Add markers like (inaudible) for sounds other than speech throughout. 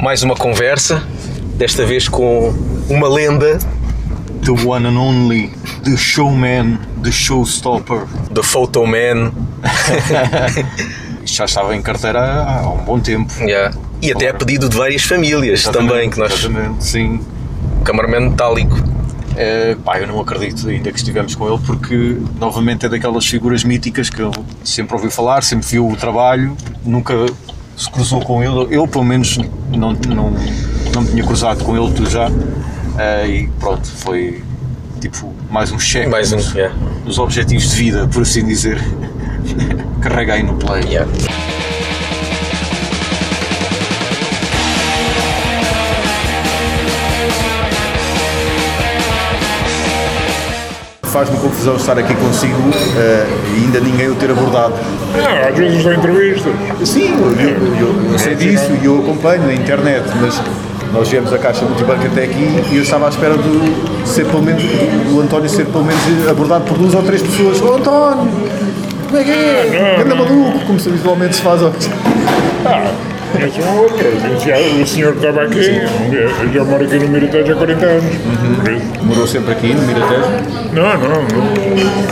mais uma conversa, desta vez com uma lenda, The one and only, the showman, the showstopper. The Photo Man, Isto (laughs) já estava em carteira há um bom tempo. yeah. e até a pedido de várias famílias também, que nós, Exatamente, sim. cameraman metálico. É, pá, eu não acredito ainda que estivemos com ele porque novamente é daquelas figuras míticas que ele sempre ouviu falar, sempre viu o trabalho, nunca se cruzou com ele. Eu, pelo menos, não, não, não me tinha cruzado com ele, tu já. É, e pronto, foi tipo mais um cheque Mais um, nos, yeah. nos objetivos de vida, por assim dizer. (laughs) Carrega aí no play. Yeah. Faz-me confusão estar aqui consigo eh, e ainda ninguém o ter abordado. Não, às vezes dão entrevistas. Sim, eu, eu- eu- eu sei disso e eu acompanho na internet, mas nós viemos a Caixa Multibanco até aqui e eu estava à espera de ser pelo menos, do António ser pelo menos abordado por duas ou três pessoas. Ô António, como é que é? Anda maluco, como se habitualmente se faz hoje. Ah, conheço um outro. Já, o senhor que estava aqui, eu já moro aqui no Miratejo há 40 anos. Isso- Morou sempre aqui no Miratejo, Não, não, não.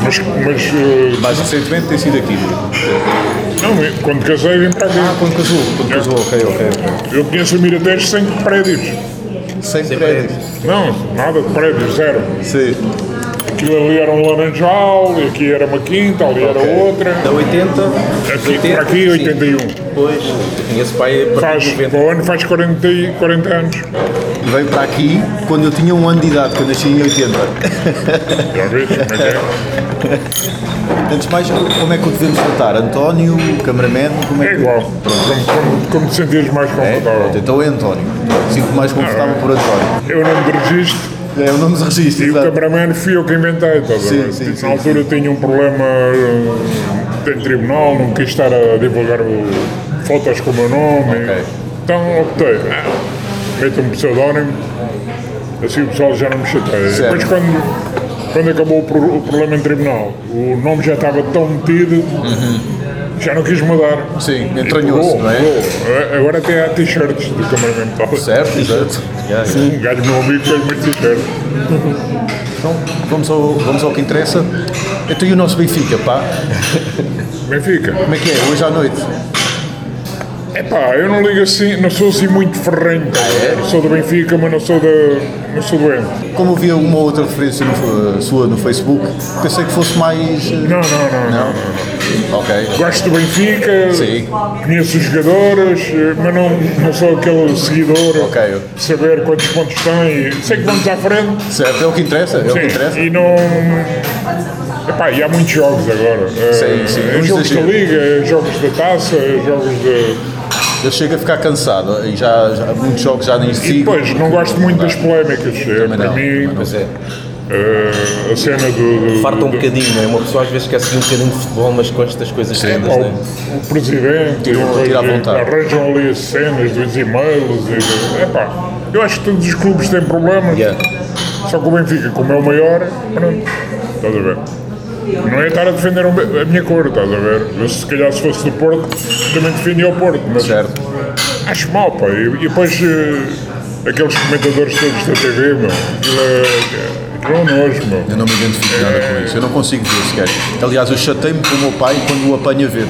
Mas, mas mais recentemente tem sido aqui. não, quando casei vim para aqui. Ah, quando casou, quando casou, ok, ok. Eu conheço o Miratejo sem prédios. Sem prédios. Não, nada de prédios, zero. Sim. Aquilo ali era um laranjal, e aqui era uma quinta, ali era outra. Da 80, Aqui, 80, por aqui, sim. 81. Pois, eu conheço pai a partir Faz, de 90. para o ano faz 40, e- 40 anos. Veio para aqui quando eu tinha um ano de idade, eu nasci em 80. Já viste como é que é? Antes de mais, como é que o devemos tratar? António, cameraman, como é É que... igual. Como, como, como te sentires mais É? confortável. Pronto, então é António. Sinto mais confortável por António. Eu não me registro É o nome de registro, e o exato. cameraman fui eu que inventei. Sim, sim, Tipo, sim, Na altura tinha um problema eh, em tribunal, não quis estar a divulgar o- fotos com o meu nome. Ok. Então optei. Ah, meto um pseudónimo, assim o pessoal já não me chateia. Certo. Depois quando, quando acabou o, pro- o problema em tribunal, o nome já estava tão metido, já não quis mudar. Sim, entranhou-se, Pegou, não é? pegou. Agora até há t-shirts do cameraman metálico. Certo, exato. Um gajo meu amigo fez muito t-shirt. Então, vamos ao, vamos ao que interessa. Então e o nosso Benfica, pá? Benfica. Como é que é? Hoje à noite? Epá, eu não ligo assim, não sou assim muito ferrenho. Ah, é? Sou do Benfica, mas não sou, da, não sou doente. Como vi uma outra referência no- sua no Facebook, pensei que fosse mais... eh, Não, não, não. não. Ok. Gosto do Benfica, Sim. conheço os jogadores, eh, mas não, não sou aquele seguidor Ok. de saber quantos pontos tem. Sei que vamos à frente. Certo, é o que interessa, é o que Sim, interessa. e não. Epá, e há muitos jogos agora. Eh, Sim, sim, não jogos da. Liga, jogos da taça, jogos de. Eu chego a ficar cansado e já, já muitos jogos já nem E sigo. depois, não gosto muito das polémicas. Também Para não, mim, Pois é, eh, a cena do. do farta um do- bocadinho, não é? Uma pessoa às vezes quer seguir um bocadinho de futebol, mas com estas coisas todas, ao- não é? o presidente, e arranjam ali as cenas dos e-mails. E, epá, eu acho que todos os clubes têm problemas. Yeah. Só que o Benfica, como é o maior, pronto, estás a ver? Não é estar a defender me- a minha cor, estás a ver? Eu, se calhar se fosse do Porto, também defendia o Porto, mas Certo. acho mal, pá. E, e depois eh, aqueles comentadores todos da TV, meu, aquilo é, é um nojo, meu. Eu não me identifico nada com isso, eu não consigo ver sequer. Aliás, eu chatei-me com o meu pai quando o apanho a ver.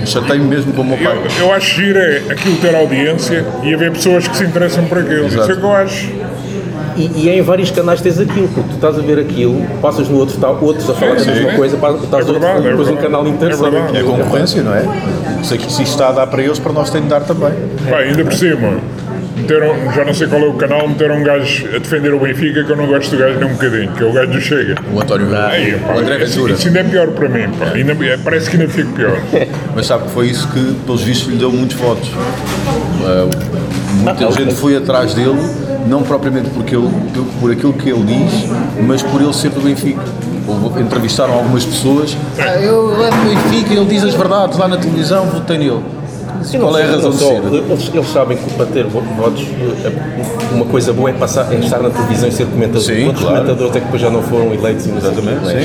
Eu chatei-me mesmo com o meu pai. Eu, eu acho giro é aquilo ter audiência e haver pessoas que se interessam por aquilo. Isso é que eu acho. E, e é em vários canais tens aquilo, porque tu estás a ver aquilo, passas no outro, está outros a falar da Sim, mesma coisa, estás É outro, verdade, é depois um verdade. canal inteiro É só verdade. É concorrência, não é? Se aqui- se isto está a dar para eles, para nós tem de dar também. Pá, ainda por cima, meteram, já não sei qual é o canal, meteram um gajo a defender o Benfica que eu não gosto do gajo nem um bocadinho, que é o gajo do Chega. O António Aí, pá, o André isso, Ventura. isso ainda é pior para mim, pá. Ainda, parece que ainda fico pior. (laughs) Mas sabe que foi isso que, pelos vistos, lhe deu muitos votos. Uh, muita gente foi atrás dele, não propriamente porque ele, por aquilo que ele diz, mas por ele ser do Benfica. Entrevistaram algumas pessoas. Ah, eu é do Benfica, ele diz as verdades lá na televisão, votei nele. Sim, não Qual é a razão só, ser? Eles, eles sabem que para ter vo- votos, eh, uma coisa boa é, passar, é estar na televisão e ser comentador. Sim, Quantos claro. comentadores é que depois já não foram eleitos e não não é?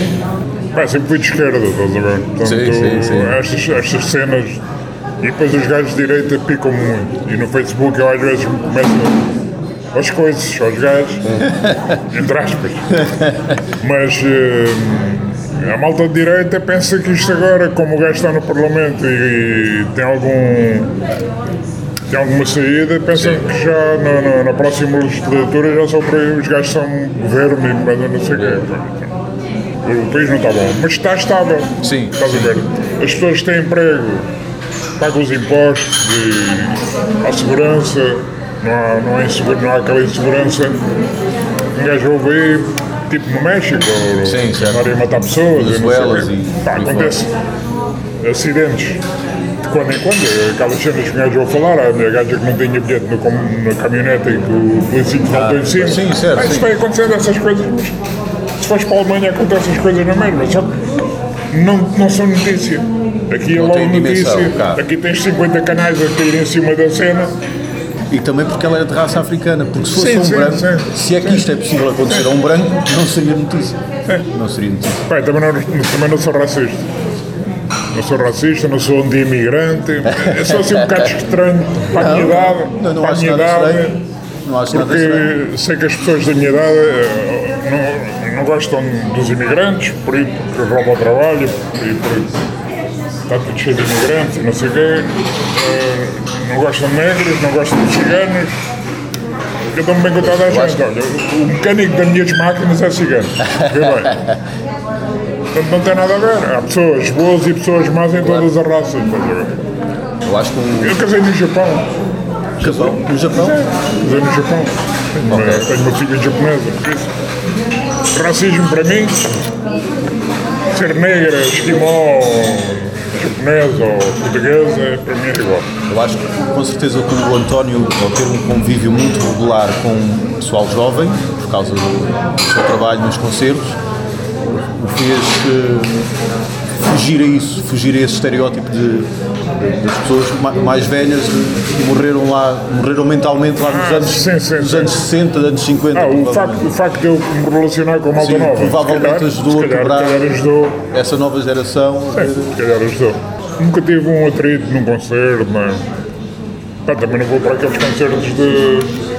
Pá, sempre fui de esquerda, estás a ver? Portanto, Sim, sim, sim. Estas, estas cenas E depois os gajos de direita picam muito. E no Facebook eu às vezes começo as coisas aos gajos, entre aspas. Mas eh, a malta de direita pensa que isto agora, como o gajo está no Parlamento e, e tem algum. Tem alguma saída, pensam que já na, na, na próxima legislatura já são para os gajos são governo e mas não sei o quê. O país não está bom, mas está estável. Sim, Estás a ver? As pessoas têm emprego, pagam os impostos, e há segurança, não há, não, há insegura- não há aquela insegurança. Um gajo ouve tipo no México, Sim, certo. andarem a matar pessoas, Venezuelas e Pá, acontece acidentes. De quando em quando, aquelas cenas que o gajo ouve falar, a minha gaja que não tinha bilhete no, com- na caminhonete e que o polícia saltou em cima. Ah, sim, certo, Pá, Isso sim. vai acontecer essas coisas, mas se fores para a Alemanha acontecem essas coisas na mesma, só que não, não são notícia. Aqui é Não logo tem dimensão, notícia, cá. aqui tens 50 canais a cair em cima da cena. E também porque ela era de raça africana, porque se fosse Sim, um sim, branco, sim. se é que isto é possível acontecer a um branco, não seria notícia. Não seria notícia. Pai, também não, também não sou racista. Não sou racista, não sou anti-imigrante. Eu sou assim um bocado (laughs) estranho para a minha idade. Não, não para acho minha idade. estranho. Não acho nada estranho. Porque sei que as pessoas da minha idade eh, não, não gostam dos imigrantes, por aí porque roubam o trabalho e por está tudo cheio de imigrantes e não sei o quê. Não gostam de negros, não gostam de ciganos. Eu dou-me bem com toda a gente. Olha, o mecânico das minhas máquinas é cigano. Vê bem. Portanto, não tem nada a ver. Há pessoas boas e pessoas más em todas as raças. Eu acho que um Eu casei no Japão. Japão, no Japão, Casei no Japão. Tenho, uma, Ok. tenho uma filha japonesa. Racismo para mim, ser negra, esquimó, japonesa ou portuguesa, para mim é igual. eu acho que com certeza que o António, ao ter um convívio muito regular com o pessoal jovem, por causa do, do seu trabalho nos concertos, o fez eh, fugir a isso, fugir a esse estereótipo de, das pessoas ma- mais velhas que morreram lá, morreram mentalmente lá nos Ah, anos, sim, sim, nos sim. anos 60, anos 50. Ah, o facto, o facto de eu me relacionar com a malta Sim, nova, provavelmente calhar, ajudou se a calhar, quebrar calhar essa nova geração. ver- Se calhar ajudou. Nunca tive um atrito num concerto, mas pá, também não vou para aqueles concertos de.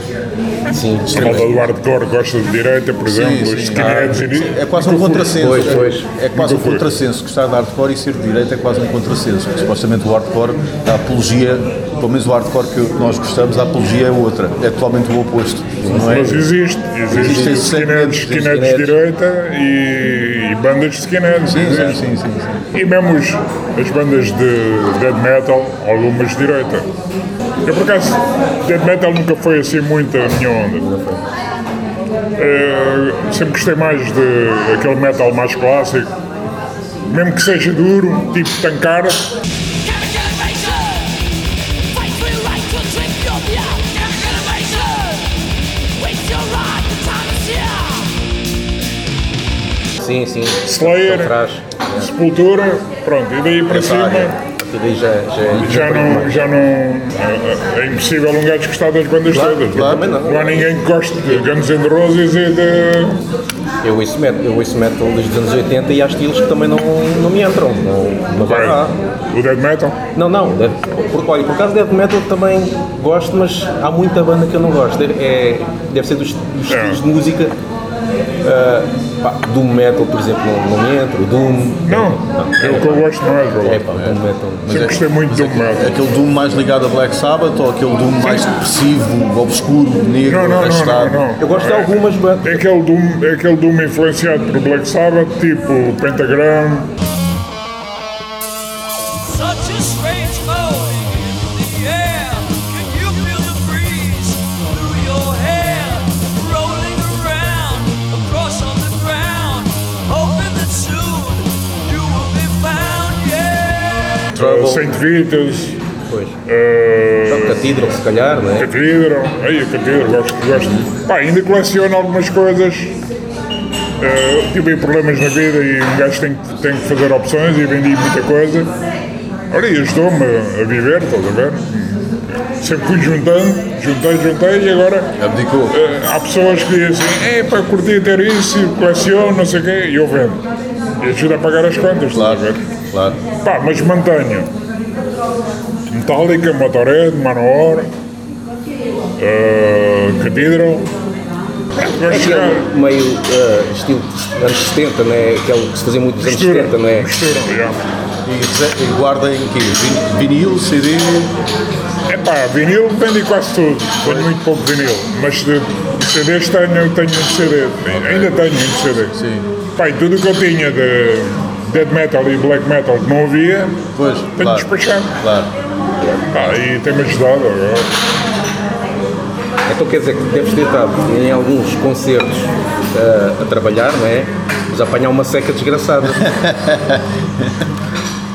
Sim, A malta do hardcore gosta de direita, por exemplo, sim. os skinheads e É quase um contrassenso. Pois, pois. É quase um Nunca contrassenso. Gostar de hardcore e ser de direita é quase um contrassenso. Porque supostamente o hardcore, a apologia, pelo menos o hardcore que nós gostamos, a apologia é outra. É totalmente o oposto. Não é? Mas existe, existe Existem skinheads, segmentos, skinheads de skinheads. direita e, e bandas de skinheads. Sim, sim, existe. sim, sim, sim. E mesmo as bandas de death metal, algumas de direita. Eu por acaso, death metal nunca foi assim muito a minha onda. Eh, sempre gostei mais de aquele metal mais clássico. Mesmo que seja duro, tipo tancar, sim, sim. Slayer. Sepultura, pronto, e daí para cima. Área. Tudo aí já, já, é- Já não, já não. É, é impossível um gajo gostar das bandas todas. claro. Também não. Não há ninguém que goste de Guns N' Roses e de. Eu ouço metal, eu ouço metal desde os anos 80 e há estilos que também não, não me entram. Não, não vai lá. O Dead Metal. Não, não. Por, olha, por causa de death metal também gosto, mas há muita banda que eu não gosto. Deve, é, deve ser dos, dos É. estilos de música. Ah, pá, Doom metal, por exemplo, não, não me entra. O Doom. Não, é o que eu gosto mais. É pá, Doom metal. Sempre gostei muito de Doom Metal. Aquele Doom mais ligado a Black Sabbath ou aquele Doom mais depressivo, obscuro, negro, Não, não, não, não, arrastado? não. Eu gosto de algumas bandas. É aquele Doom, é aquele Doom influenciado por Black Sabbath, tipo Pentagram. Trouble. Saint Vitus, Pois. uh, Cathedral, se calhar, não é? Cathedral. Aí, Cathedral, gosto, gosto. Pá, ainda coleciono algumas coisas. Uh, tive problemas na vida e um gajo tem, que- tem que fazer opções e vendi muita coisa. Olha, e ajudou-me a, viver, estás a ver? Sempre fui juntando, juntei, juntei e agora Abdicou. Eh, há pessoas que dizem assim, é para curtir ter isso, coleciono, não sei o quê, e eu vendo. E ajuda a pagar as contas, Claro, estás a ver? Claro. Pá, mas mantenho. Metallica, Motorhead, Manowar, uh, Cathedral. Aquele chegar. meio eh, estilo anos 70, não é? Aquele que se fazia muito nos anos Mistura, 70, não é? mistura. E, e guardem o quê? Vin- Vinil, CD. Epá, vinil vendi quase tudo. Tenho muito pouco vinil. Mas de CDs tenho, tenho muito CD. Ainda tenho muito CD. Sim. Pá, e tudo o que eu tinha de death metal e black metal que não havia, Pois, tenho claro. despachado. Claro. Pá, e tem-me ajudado agora. Então quer dizer que deves ter estado em alguns concertos eh, a trabalhar, não é? Mas a apanhar uma seca desgraçada. (laughs)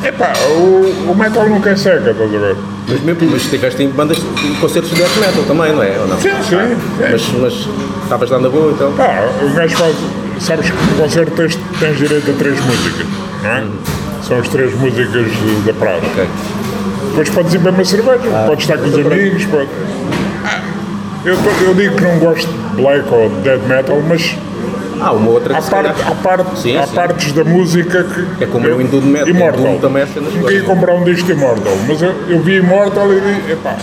Epá, o, o metal nunca é seca, estás a ver? Mas mesmo, mas estiveste em bandas, em concertos de death metal também, não é? Ou não? Sim, sim. é. Mas, mas estavas lá na boa, então? Pá, o gajo faz. Sabes que no concerto tens, tens direito a três músicas, não é? São as três músicas de- da praia. Ok. Depois podes ir beber uma cerveja, podes estar com os amigos, pode... Ah, eu, eu digo que não gosto de black ou de death metal, mas Ah, uma outra há, parte, há, parte, Sim, há sim. partes da música que. É como eu em Doom Metal, Immortal. Também é Nunca comprar um disco de Immortal, mas eu, eu vi Immortal e disse, epá,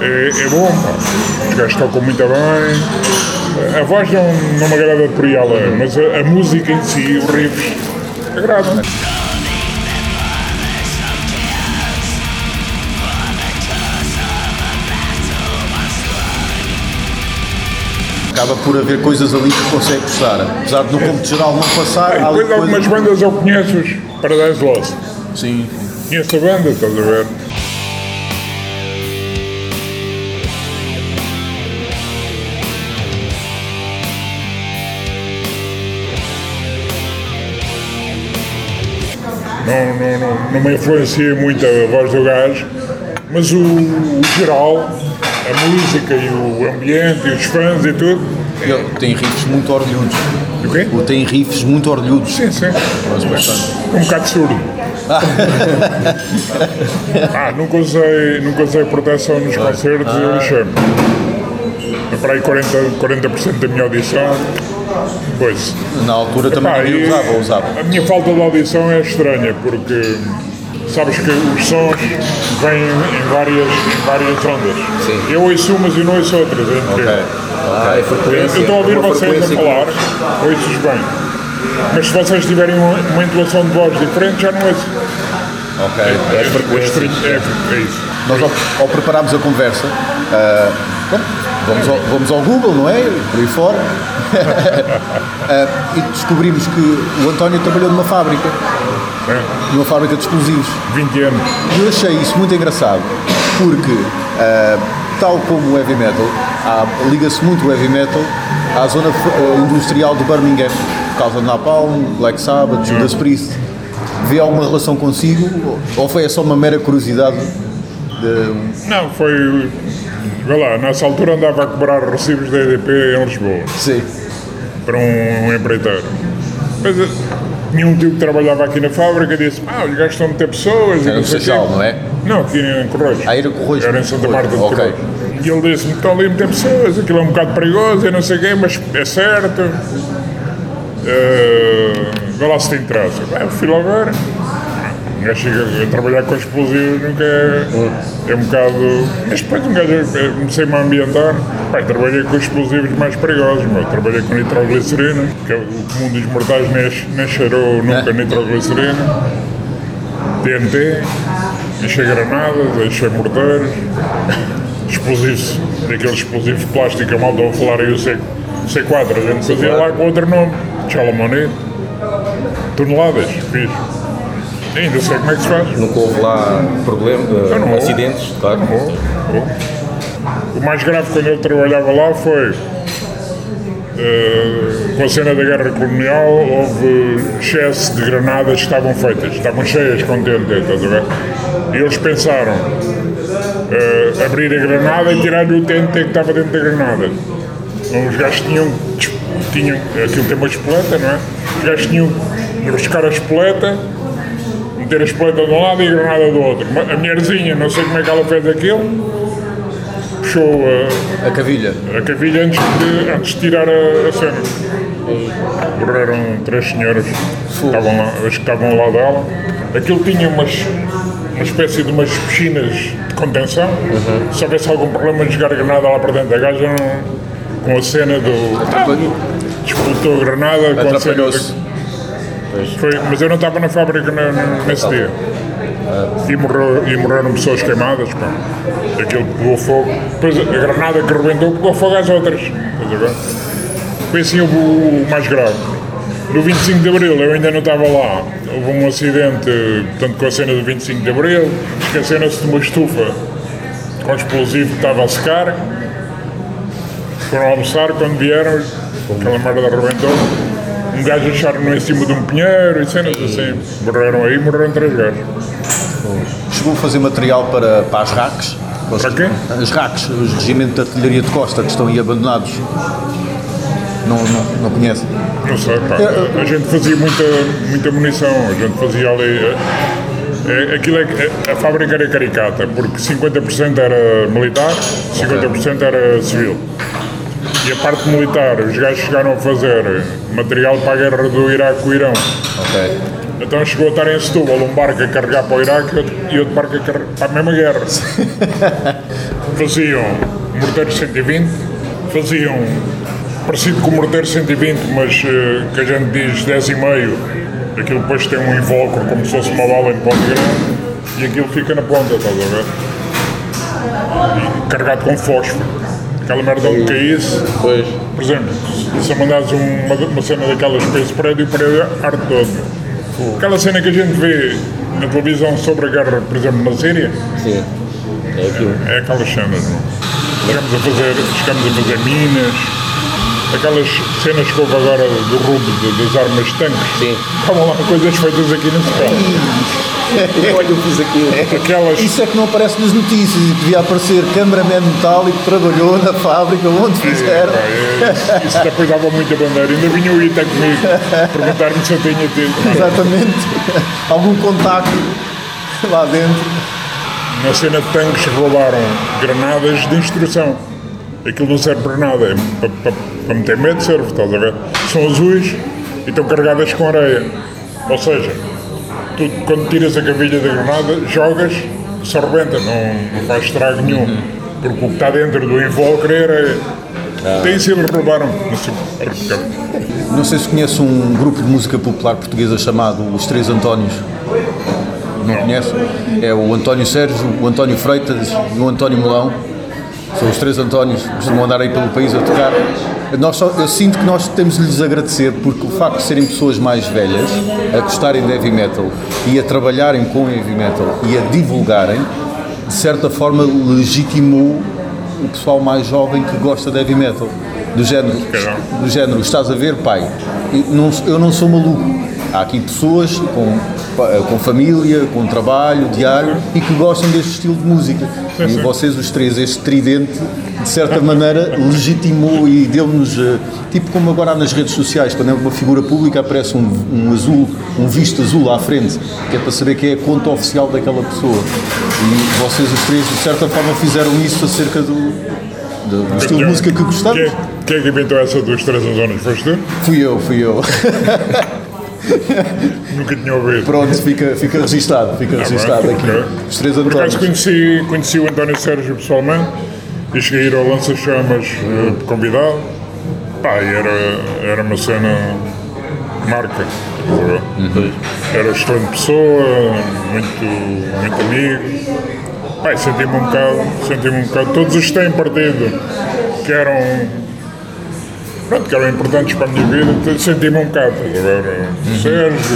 é, é bom, pá. Os gajos tocam muito bem. A voz não, não me agrada por além, mas a, a música em si, os riffs, agradam. Acaba por haver coisas ali que consegue gostar. Apesar de no cômputo geral não passar, há ali depois algumas coisas. bandas eu conheço, os Paradise Lost. Sim. Conheço a banda, estás a ver? Não, não, não, não me influencia muito a voz do gajo, mas o, o geral, a música e o ambiente e os fãs e tudo. Ele tem riffs muito orgulhudos. O quê? Ele tem riffs muito orgulhudos. Sim, sim. Mas bastante. Um bocado surdo. (laughs) ah, nunca usei, nunca usei proteção nos concertos e eu lixei-me. É para aí 40%, 40 da minha audição. Pois. Na altura também Pá, ninguém e usava, usava. A minha falta de audição é estranha, porque sabes que os sons vêm em várias, em várias ondas. Sim. Eu ouço umas e não ouço outras, é incrível. Ah, é Eu frequência. estou a ouvir vocês a frequência falar, ouço-os bem. Mas se vocês tiverem uma, uma entoação de voz diferente, já não ouço. Ok. É, é, estranho, é, é isso. Nós, ao, ao prepararmos a conversa, ah, bom, vamos, ao, vamos ao Google, não é? Por aí fora. (laughs) Ah, e descobrimos que o António trabalhou numa fábrica, numa fábrica de explosivos. 20 anos. E eu achei isso muito engraçado, porque, ah, tal como o heavy metal, liga-se muito o heavy metal à zona industrial de Birmingham, por causa de Napalm, Black Sabbath, Judas Priest. Vê alguma relação consigo ou foi só uma mera curiosidade? De... Não, foi. Vê lá, nessa altura andava a cobrar recibos da EDP em Lisboa, Sim. para um, um empreiteiro. Depois eh, tinha um tio que trabalhava aqui na fábrica e disse: Ah, os gajos estão a meter pessoas. Era não no sei o quê." Seixal, não é? Não, aqui em Correios. Ah, era Correios. Era em Santa Marta de Ok. Correios. E ele disse-me: Estão ali a meter pessoas, aquilo é um bocado perigoso, eu não sei o quê, mas é certo. Uh, vê lá se tem traço. Eu fui lá ver. Gajo chega a trabalhar com explosivos nunca é, é um bocado. Mas depois um gajo comecei-me a ambientar. Pai, trabalhei com explosivos mais perigosos, meu. trabalhei com nitroglicerina, que é o comum dos mortais nem, cheirou nunca nitroglicerina. TNT, encher granadas, encher morteiros, (laughs) explosivos, daqueles explosivos de plástico, a malta a falar aí o C, C4, a gente fazia lá com outro nome, Chalamonite, toneladas, fiz. Ainda sei como é que se faz. Nunca houve lá problema, Eu não uh, houve. acidentes, claro. Oh. O mais grave quando ele trabalhava lá foi eh, com a cena da guerra colonial houve excesso de granadas que estavam feitas, estavam cheias com TNT, estás a ver? E eles pensaram eh, abrir a granada e tirar-lhe o TNT que estava dentro da granada. Então, os gajos tinham, tinham aquilo tem uma espoleta, não é? Os gajos tinham de buscar a espoleta meter a espoleta de um lado e a granada do outro. A mulherzinha, não sei como é que ela fez aquilo, puxou a, A cavilha. a cavilha antes de, antes de tirar a, a cena. Morreram três senhoras que estavam lá, que estavam ao lado dela. Aquilo tinha umas uma espécie de umas piscinas de contenção. Se houvesse algum problema de jogar a granada lá para dentro da gaja, não- com a cena do. Disputou a granada com a cena. Foi, mas eu não estava na fábrica na- na- nesse dia. E, morreu, e morreram pessoas queimadas. Pá. Aquilo pegou fogo. Depois a granada que rebentou pegou fogo às outras. Foi assim o, o mais grave. No 25 de Abril eu ainda não estava lá. Houve um acidente, portanto, com a cena do 25 de Abril. Esqueceram-se de uma estufa com explosivo que estava a secar. Foram almoçar quando vieram, aquela merda arrebentou. Um gajo acharam-no em cima de um pinheiro e cenas assim. Morreram aí, morreram três gajos. Chegou a fazer material para, para as RACs? Para quê? As RACs, os Regimentos de Artilharia de Costa, que estão aí abandonados. Não, não, não conhece? Não sei, pá. A gente fazia muita, muita munição, a gente fazia ali. eh, eh, aquilo é, que- a fábrica era caricata, porque 50% era militar, 50% era civil. E a parte militar, os gajos chegaram a fazer material para a guerra do Iraque com o Irão. Ok. Então chegou a estar em Setúbal um barco a carregar para o Iraque e outro- barco a carregar para a mesma guerra. (laughs) faziam morteiro 120, faziam parecido com o morteiro 120, mas eh, que a gente diz 10,5, aquilo depois tem um invólucro como se fosse uma bala em ponto grande e aquilo fica na ponta, estás a ver? E carregado com fósforo. Aquela merda onde caísse, Pois. por exemplo, se eu mandares uma, uma cena daquelas para esse prédio, o prédio arde todo. Aquela cena que a gente vê na televisão sobre a guerra, por exemplo, na Síria, Sim. É aquilo. é aquelas cenas. não? Chegamos a fazer, chegamos a fazer minas, aquelas cenas que houve agora do rubo de- das armas de tanques. Sim. Estavam lá coisas feitas aqui nesse pé. (laughs) Olha, eu fiz aquilo. Aquelas. Isso é que não aparece nas notícias e devia aparecer cameraman metálico que trabalhou na fábrica onde fizeram. Pá, é- Isso depois dava muita bandeira. Ainda vinha o Ita comigo perguntar-me se eu tinha tido. Exatamente. Algum contacto lá dentro. Na cena de tanques roubaram granadas de instrução. Aquilo não serve para nada, é para, para, para meter medo serve, estás a ver? São azuis e estão carregadas com areia. Ou seja, tu quando tiras a cavilha da granada, jogas, se arrebenta, não, não faz estrago nenhum. Porque o que está dentro do invólucro é areia. Tem se eles roubaram. Não sei, porque- Não sei se conhece um grupo de música popular portuguesa chamado Os Três Antónios. Não conhece? É o António Sérgio, o António Freitas e o António Melão. São os três Antónios que costumam andar aí pelo país a tocar. Nós só- eu sinto que nós temos de lhes agradecer porque o facto de serem pessoas mais velhas, a gostarem de heavy metal e a trabalharem com heavy metal e a divulgarem, de certa forma legitimou o pessoal mais jovem que gosta de heavy metal. Do género, do género, estás a ver, pai? Eu não, eu não sou maluco. Há aqui pessoas com, com família, com trabalho diário e que gostam deste estilo de música. E vocês, os três, este tridente, de certa maneira, legitimou e deu-nos, eh, tipo como agora há nas redes sociais, quando é uma figura pública aparece um, um azul, um visto azul à frente, que é para saber quem é a conta oficial daquela pessoa. E vocês, os três, de certa forma, fizeram isso acerca do, do, do estilo de música que gostamos. Quem, quem é que inventou essa dos três anos? Foste tu? Fui eu, fui eu. (laughs) Nunca tinha ouvido. Pronto, fica, fica registado, fica registado bem, aqui. ok. Os três Por acaso conheci, conheci o António Sérgio pessoalmente e cheguei a ir ao Lança Chamas eh, convidado. Pá, era, era uma cena marca. Uhum. Era excelente pessoa, muito, muito amigo. E senti-me um bocado, senti-me um bocado. Todos os que têm partido que eram. Pronto, que eram importantes para a minha vida, senti-me um bocado. estás a ver? Uhum. O Sérgio,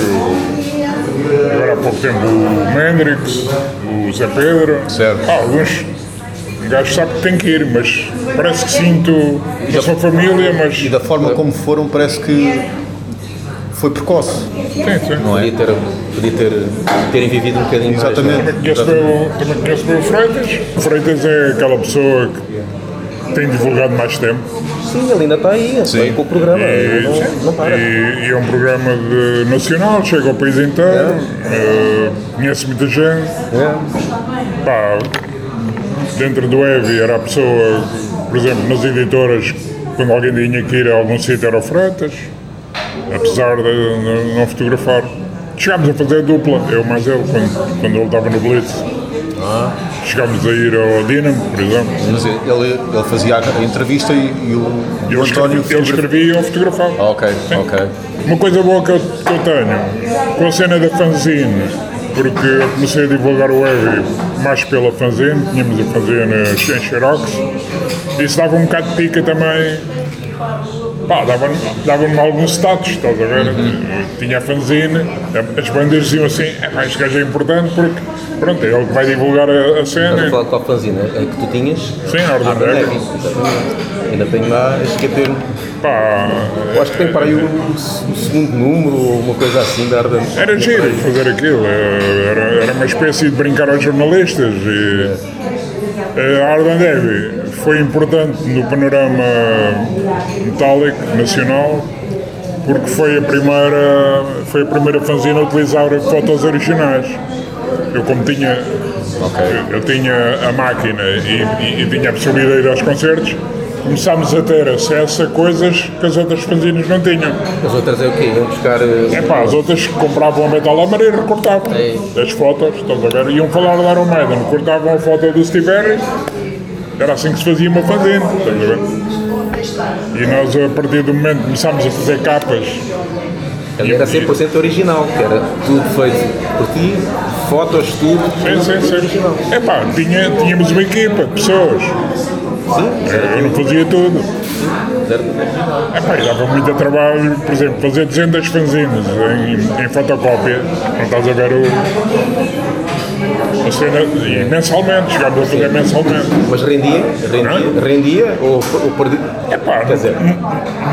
agora há pouco tempo o Mendrix, o Zé Pedro. Certo. Ah, alguns. Um gajo sabe que tem que ir, mas parece que sinto na sua família, mas. E da forma como foram, parece que foi precoce, Sim, sim. não é? Podia ter, podia ter, terem vivido um bocadinho mais. Exatamente. Também conheço, bem o, também conheço o Freitas. O Freitas é aquela pessoa que tem divulgado mais tempo. Sim, ele ainda está aí, Sim. com o programa. E, não, não para. e- e é um programa de- nacional, chega ao país inteiro, eh, conhece muita gente. É. Pá, dentro do Heavy era a pessoa, por exemplo, nas editoras, quando alguém tinha que ir a algum sítio era o Freitas, apesar de, de não fotografar. chegámos a fazer dupla, eu mais ele, quando, quando ele estava no Blitz. Chegámos a ir ao Dinamo, por exemplo. Mas ele, ele fazia a entrevista e, e o, E o ele escrevia, ele escrevia e eu fotografava. Ah, ok, ok. Uma coisa boa que eu, que eu tenho, com a cena da fanzine, porque eu comecei a divulgar o web mais pela fanzine, tínhamos a fanzine em Xerox, isso dava um bocado de pica também, pá, dava-me dava alguns status, estás a ver? Eu Tinha a fanzine, as bandas diziam assim, é pá, este gajo é importante porque, pronto, é ele que vai divulgar a, a Estás a cena. falar de qual fanzina? É que tu tinhas? Sim, a Ordem Ah. Ainda tenho lá, acho que é ter. Pá, Eu acho que tem para aí o, o segundo número ou uma coisa assim da Arden. Era giro fazer aquilo, era, era uma espécie de brincar aos jornalistas. E a Arden Devi foi importante no panorama metálico nacional porque foi a primeira, foi a primeira fanzina a utilizar fotos originais. Eu como tinha, eu, eu tinha a máquina e, e- e tinha a possibilidade de ir aos concertos, começámos a ter acesso a coisas que as outras fanzinas não tinham. As outras é o quê? Iam buscar. eh, É pá, as outras compravam a Metal Hammer e recortavam Ei. as fotos, estás a ver? Iam falar de Iron Maiden, cortavam a foto do Steve Harris, era assim que se fazia uma fanzine, estás a ver? E nós, a partir do momento que começámos a fazer capas, Ele era 100% original, que era tudo feito por ti, fotos, tudo. sim, sim, sim. original. É pá, tinha, tínhamos uma equipa de pessoas, Sim, eu não fazia tudo. É pá, e dava muito trabalho, por exemplo, fazer 200 fanzines em, em fotocópia, não estás a ver o. A cena, e mensalmente, chegámos a fazer mensalmente. Mas rendia? Rendia? Rendia ou, ou perdia? É pá, Quer dizer,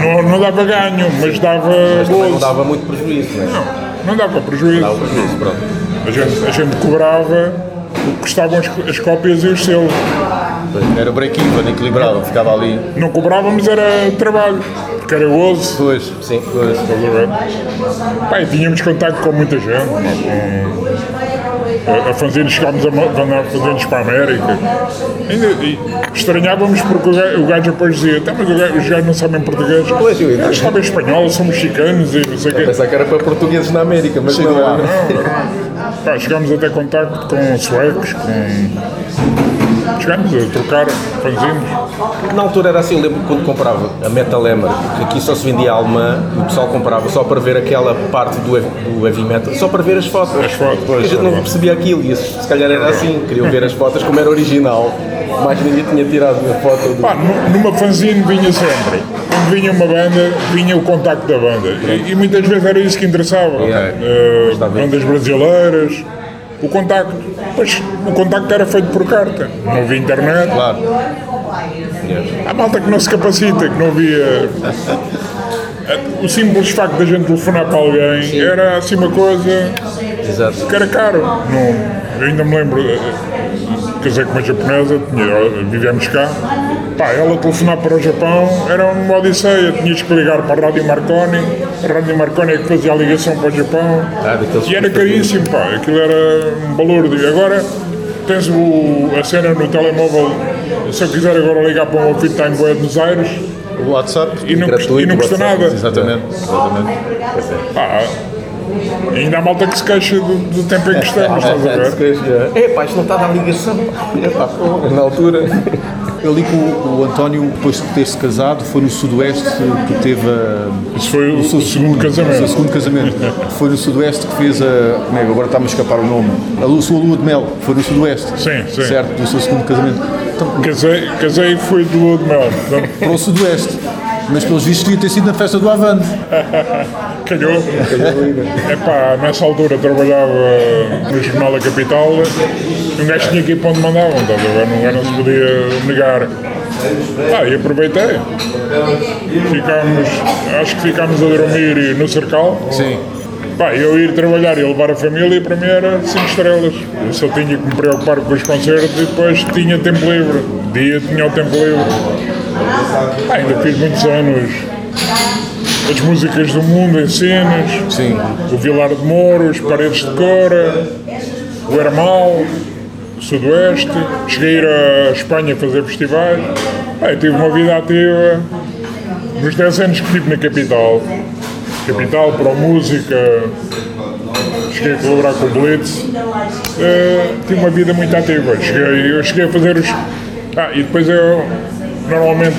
não, não dava ganho, mas dava mas não dava muito prejuízo, não é? Não, não dava prejuízo. Dava prejuízo, pronto. A gente, a gente cobrava o que custavam as, as cópias e os selos. Era break-even, equilibrado, ficava ali. Não cobrávamos, era trabalho, porque era gozo. Pois, Sim. Pá, e tínhamos contato com muita gente. com- A, a fanzine chegámos a ma- mandar fanzines para a América. E estranhávamos porque o gajo, depois dizia: tá, mas gajo- os gajos não sabem português. Pois, eu- Eles sabem espanhol, são mexicanos e não sei o quê. Pensar que era para portugueses na América, mas não lá. era. Pá, chegámos a ter contacto com suecos, com. Chegámos a trocar Na altura era assim, eu lembro quando comprava a Metal Hammer, que aqui só se vendia alemã, e o pessoal comprava só para ver aquela parte do heavy, do heavy metal, só para ver as fotos. As fotos, Porque a gente pois, não percebia aquilo e isso, se calhar era assim, queriam ver as fotos como era original. Mais ninguém tinha tirado a foto do. Pá, nu- numa fanzine vinha sempre. Quando vinha uma banda, vinha o contacto da banda. E, e muitas vezes era isso que interessava. Bem. bandas brasileiras, o contacto. Pois o contacto era feito por carta. Não havia internet. claro. Há malta que não se capacita, que não havia. O simples facto da gente telefonar para alguém era assim uma coisa Exato. que era caro. Não, eu ainda me lembro, casei com uma japonesa, vivemos cá. Pá, ela telefonar para o Japão era uma odisseia, tinhas que ligar para a Rádio Marconi, a Rádio Marconi é que fazia a ligação para o Japão. Ah, E era caríssimo, pá, aquilo era um balúrdio. E agora tens o, a cena no telemóvel, se eu quiser agora ligar para um outfit time em Buenos Aires O WhatsApp. e não, custa, e Gratuito, não custa WhatsApp, nada. Exatamente, exatamente. Pá, ainda há malta que se queixa do, do tempo em que (laughs) estamos, estás a ver? É pá, isto não está a dar ligação. É pá, na altura. Eu li que o, o António, depois de ter-se casado, foi no Sudoeste que teve a, Isso foi o, o seu o segundo o seu casamento. segundo (laughs) casamento. Foi no Sudoeste que fez a. Como é que agora está-me a escapar o nome? A sua lua de mel. Foi no Sudoeste. Sim, sim. Certo, do seu segundo casamento. Então, Casei, casei e fui de lua de mel. Portanto, para o Sudoeste. Mas pelos vistos devia ter sido na festa do Avante. (laughs) calhou. É pá, nessa altura trabalhava no Jornal da Capital e um gajo tinha que ir para onde mandavam, estás a ver? Gajo não se podia negar. Ah, e aproveitei. Ficámos, acho que ficámos a dormir no Cercal. Sim. Pá, eu ir trabalhar e levar a família para mim era 5 estrelas. Eu só tinha que me preocupar com os concertos e depois tinha tempo livre. Dia tinha o tempo livre. Pá, ainda fiz muitos anos as músicas do mundo em cenas. Sim. O Vilar de Mouros, Paredes de Cora, o Hermal, o Sudoeste. Cheguei a ir à Espanha fazer festivais. Eu tive uma vida ativa nos 10 anos que estive na capital. Capital, para a música, cheguei a colaborar com o Blitz, eh, tive uma vida muito ativa. Cheguei, eu cheguei a fazer os. Ah, e depois eu, normalmente,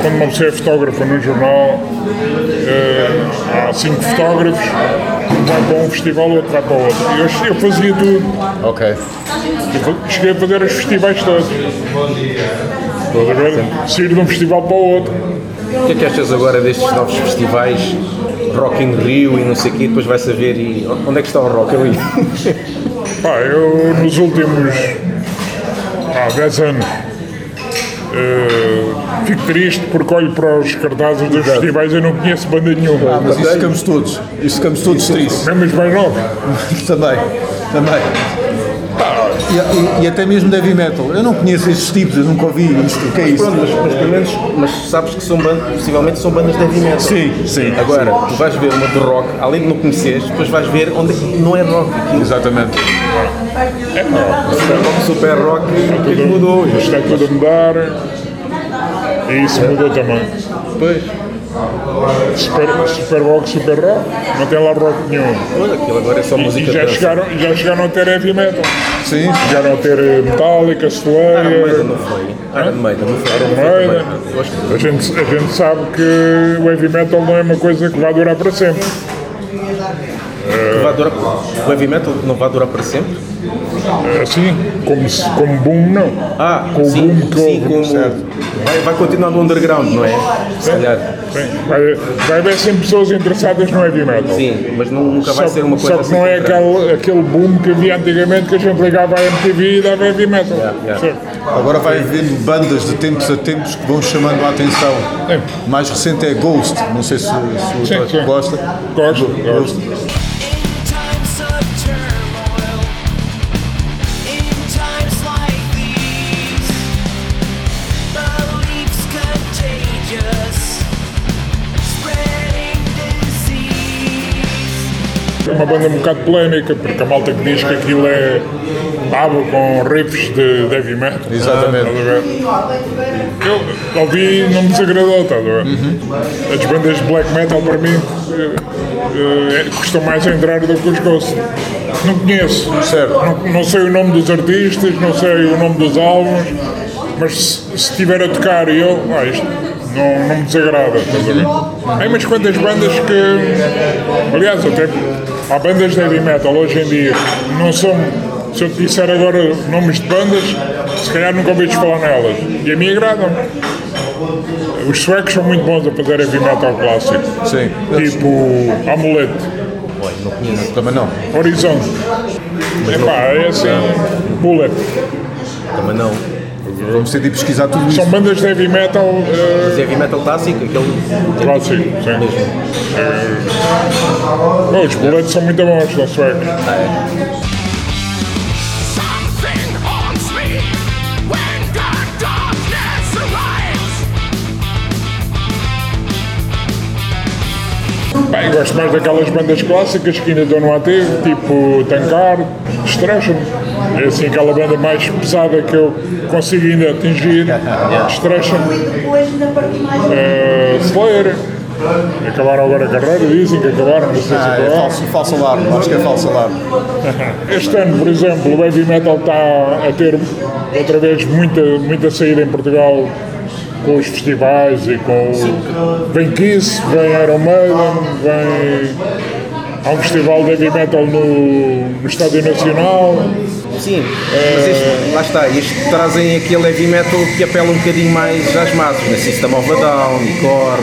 quando uma pessoa é fotógrafa no jornal, eh, há cinco fotógrafos, um vai para um festival, o outro vai para o outro. E eu, eu fazia tudo. Ok. Eu cheguei a fazer os festivais todos. Estás a ver? Sair de um festival para o outro. O que é que achas agora destes novos festivais? Rock in Rio e não sei o quê, depois vai saber e onde é que está o Rock Rio? Pá, eu nos últimos há 10 anos eh, fico triste porque olho para os cartazes dos festivais e não conheço banda nenhuma. Mas isso ficamos todos. Isso ficamos todos tristes. Mesmo os mais novos. (laughs) também. Também. E, e- e até mesmo heavy metal. Eu não conheço estes tipos, eu nunca ouvi isto. O que é isso? Pronto, mas, mas pelo menos mas sabes que são bandas, possivelmente são bandas de heavy metal. Sim, sim. Agora, tu vais ver uma de rock, além de não conheceres, depois vais ver onde é que não é rock aquilo. Exatamente. Rock, super rock, o que é que mudou? Isto está tudo a mudar e isso mudou também. Depois, Super, super rock, super rock, não tem lá rock nenhum. olha, aquilo agora é só E música já de dança. chegaram, já chegaram a ter heavy metal. Sim. Chegaram a ter eh, Metallica, Iron Maiden Slayer. não foi. Iron Maiden não foi. Iron Maiden. A gente, a gente sabe que o heavy metal não é uma coisa que vai durar para sempre. Vai durar, o heavy metal não vai durar para sempre? Assim, como, se- como boom, não. Ah, Com o sim, boom que sim, houve. como vai, vai continuar no underground, não é? Se calhar. Sim, Vai, vai haver sempre pessoas interessadas no heavy metal. Sim, mas não- nunca vai Só, ser uma coisa só que não assim é aquele, aquele boom que havia antigamente que a gente ligava à MTV e dava heavy metal. yeah. Certo? Agora vai havendo bandas de tempos a tempos que vão chamando a atenção. É. O mais recente é Ghost. Não sei se, se o Sim, sim. gosta. Gosto, Ghost. gosto. Uma banda um bocado polémica, porque a malta que diz que aquilo é água com riffs de, de heavy metal. Exatamente. Eu ouvi e não me desagradou, estás a ver? As bandas de black metal para mim eh, eh, custam mais a entrar do que os Ghost. Não conheço. Certo. Não, não sei o nome dos artistas, não sei o nome dos álbuns, mas se se estiver a tocar e eu, ah, isto não, não me desagrada. Estás a ver? Há umas quantas bandas que, aliás, até há bandas de heavy metal hoje em dia, não são, se eu te disser agora nomes de bandas, se calhar nunca ouvides falar nelas. E a mim agradam. Os suecos são muito bons a fazer heavy metal clássico. Sim. Tipo Amuleto, Também não. Horizonte. Epá, é assim, Bullet. Também não. Vamos ter de pesquisar tudo isso. São bandas de heavy metal Mas heavy metal clássico, aquele. clássico, sim. Eh, os Bullets são muito bons, suecos. Something Eu gosto mais daquelas bandas clássicas que ainda estão no ativo, tipo Tankard, Destruction. É assim aquela banda mais pesada que eu consigo ainda atingir. Destruction. Eh, Slayer. Acabaram agora a carreira, dizem que acabaram, não sei se Ah, é acabaram. falso, falso alarme. Acho que é falso alarme. (laughs) Este ano, por exemplo, o heavy metal está a ter outra vez muita, muita saída em Portugal com os festivais e com. Vem Kiss, vem Iron Maiden, vem... Há um festival de heavy metal no, no Estádio Nacional. Sim, mas este, lá está, estes trazem aquele heavy metal que apela um bocadinho mais às massas, né? System of a Down, e Korn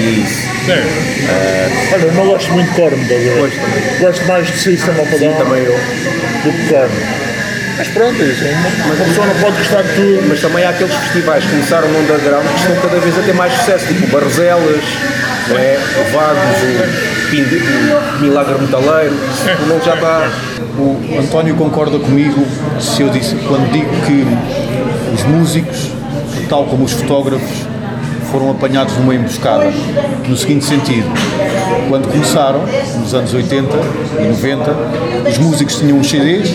e isso. Sim. Olha, eu não gosto muito de Korn, estás a ver? Gosto mais de System of a Sim, Down também eu. do que Korn. Mas pronto, isso, uma, uma pessoa não pode gostar de tudo. Mas também há aqueles festivais que começaram no underground que estão cada vez a ter mais sucesso, tipo Barzelas, é? o Vagos, o, Milagre Metaleiro, o nome já está. O António concorda comigo se eu disse, quando digo que os músicos, tal como os fotógrafos, foram apanhados numa emboscada. No seguinte sentido, quando começaram, nos anos 80 e 90, os músicos tinham os CDs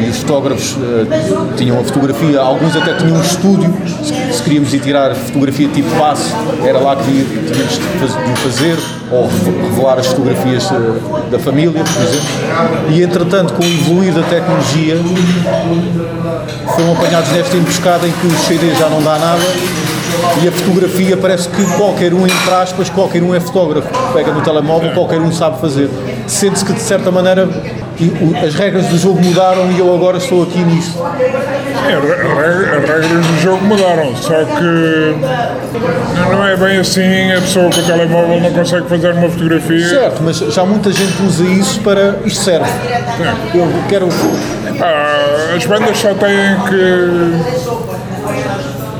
e os fotógrafos eh, tinham a fotografia, alguns até tinham um estúdio, se, se queríamos ir tirar fotografia tipo passe, era lá que tínhamos de fazer, ou re- revelar as fotografias eh, da família, por exemplo. E entretanto, com o evoluir da tecnologia, foram apanhados nesta emboscada em que o CD já não dá nada e a fotografia parece que qualquer um, entre aspas, qualquer um é fotógrafo. Pega no telemóvel, qualquer um sabe fazer. Sente-se que de certa maneira as regras do jogo mudaram e eu agora estou aqui a re- as regras do jogo mudaram, só que não é bem assim, a pessoa com o telemóvel não consegue fazer uma fotografia. Certo, mas já muita gente usa isso para. Isto serve. Eu quero. Ah, as bandas só têm que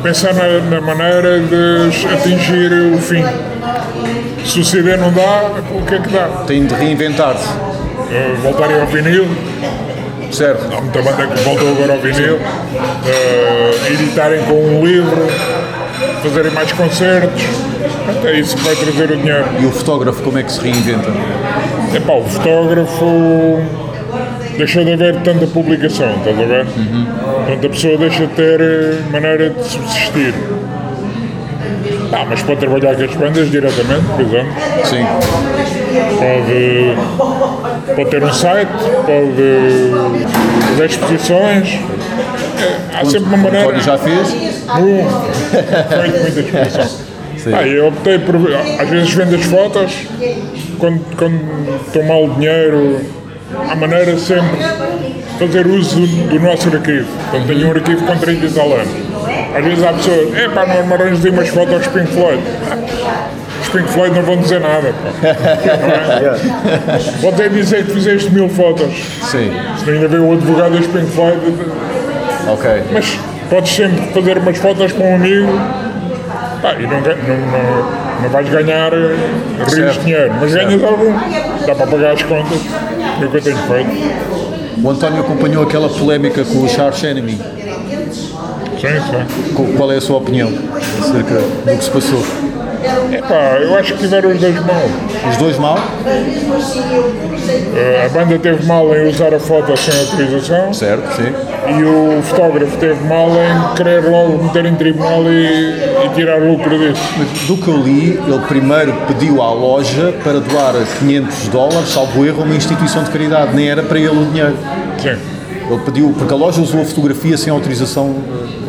pensar na, na maneira de atingir o fim. Se o CD não dá, o que é que dá? Tem de reinventar-se. Ah, voltarem ao vinil, Certo. há muita banda que voltou agora ao vinil, ah, editarem com um livro, fazerem mais concertos. É isso que vai trazer o dinheiro. E o fotógrafo, como é que se reinventa? Epá, o fotógrafo deixou de haver tanta publicação, estás a ver? Portanto, a pessoa deixa de ter eh, maneira de subsistir. Ah, mas pode trabalhar com as bandas diretamente, por exemplo. Sim. Pode, pode ter um site, pode fazer exposições. Há sempre uma maneira. António já fez? Muito, feito muita exposição. (laughs) Ah, eu optei por. Às vezes vendo as fotos, quando, quando estou mal dinheiro, há maneira sempre de fazer uso do nosso arquivo. Portanto, tenho um arquivo com 30 e tal anos. Às vezes há pessoas, é pá, não arranjo umas fotos aos Pink Floyd. Os Pink Floyd não vão dizer nada. Pá. Não é? (laughs) Dizer que fizeste mil fotos. Sim. Se ainda vê o advogado dos Pink Floyd, Ok. mas podes sempre fazer umas fotos com um amigo pá, e não, não, não, não vais ganhar eh, rios de dinheiro, mas ganhas algum. Dá para pagar as contas. O António acompanhou aquela polémica com o Charles Enemy. Sim, sim. Qual é a sua opinião acerca do que se passou? Epá, eu acho que tiveram os dois mal. Os dois mal? Eh, A banda teve mal em usar a foto sem autorização Certo, sim. E o fotógrafo teve mal em querer logo meter em tribunal e, e tirar lucro disso. Mas do que eu li, ele primeiro pediu à loja para doar 500 dólares, salvo erro, a uma instituição de caridade. Nem era para ele o dinheiro. Sim. Ele pediu, porque a loja usou a fotografia sem autorização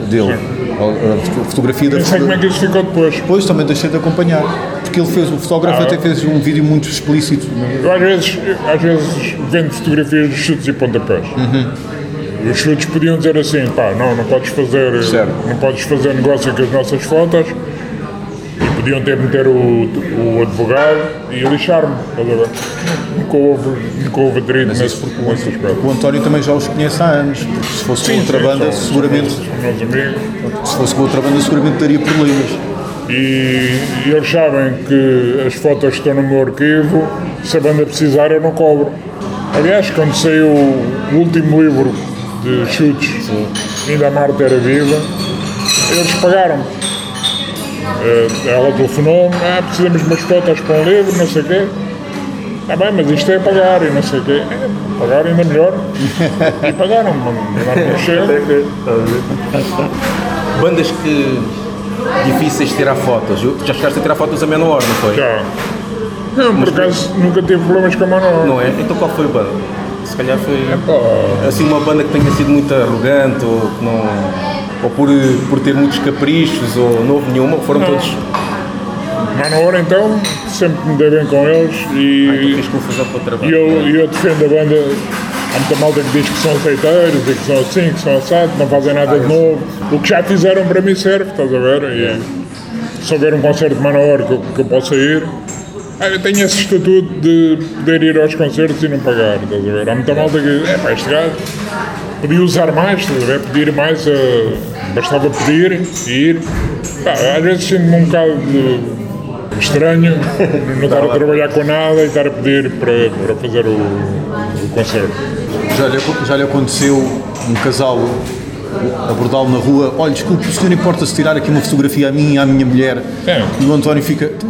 dele. A, a fotografia da Não sei como é que isso ficou depois. Depois também deixei de acompanhar. Porque ele fez, o fotógrafo até fez um vídeo muito explícito. Eu às vezes, às vezes vendo fotografias de chutes e pontapés. Os chutes podiam dizer assim, pá, não, não podes fazer, Certo. não podes fazer negócio com as nossas fotos. E podiam ter meter o, o advogado e lixar-me, estás a ver? Nunca houve, nunca houve atrito nesse, nesse aspecto. O António também já os conhece há anos. Porque se fosse com outra sim, banda, são- seguramente. Meus amigos. Se fosse com outra banda, seguramente daria problemas. E, e eles sabem que as fotos estão no meu arquivo, se a banda precisar eu não cobro. Aliás, quando saiu o último livro de chutes, ainda a Marta era viva, eles pagaram. Ela telefonou-me, ah, precisamos de umas fotos para um livro, não sei o quê. Está bem, mas isto é pagar e não sei o quê. É, pagar ainda melhor. (laughs) E pagaram, mandaram um cheque. Bandas que difíceis de tirar fotos. Já chegaste a tirar fotos a Menor, não foi? Já. Não, por acaso nunca tive problemas com a mão. Não é? Então qual foi a banda? Se calhar foi assim uma banda que tenha sido muito arrogante ou que não. ou por, por ter muitos caprichos ou não houve nenhuma, foram todos. Mas na hora então, sempre me dei bem com eles Ah, então e, fiz confusão com outra e eu, eu defendo a banda. Há muita malta que diz que são aceiteiros e que são assim, que são assados, não fazem nada de novo. O que já fizeram para mim serve, estás a ver? E se houver um concerto de Manowar que, que eu possa ir, ah, eu tenho esse estatuto de poder ir aos concertos e não pagar, estás a ver? Há muita malta que é pá, este gajo podia usar mais, estás a ver? Pedir mais, eh, bastava pedir e ir. Às vezes sinto-me um bocado de- estranho (laughs) não estar a trabalhar com nada e estar a pedir para, para fazer o, o concerto. Já lhe, já lhe aconteceu um casal abordá-lo na rua, olha, desculpe, o senhor importa-se tirar aqui uma fotografia a mim e à minha mulher? É. E o António fica, "Então,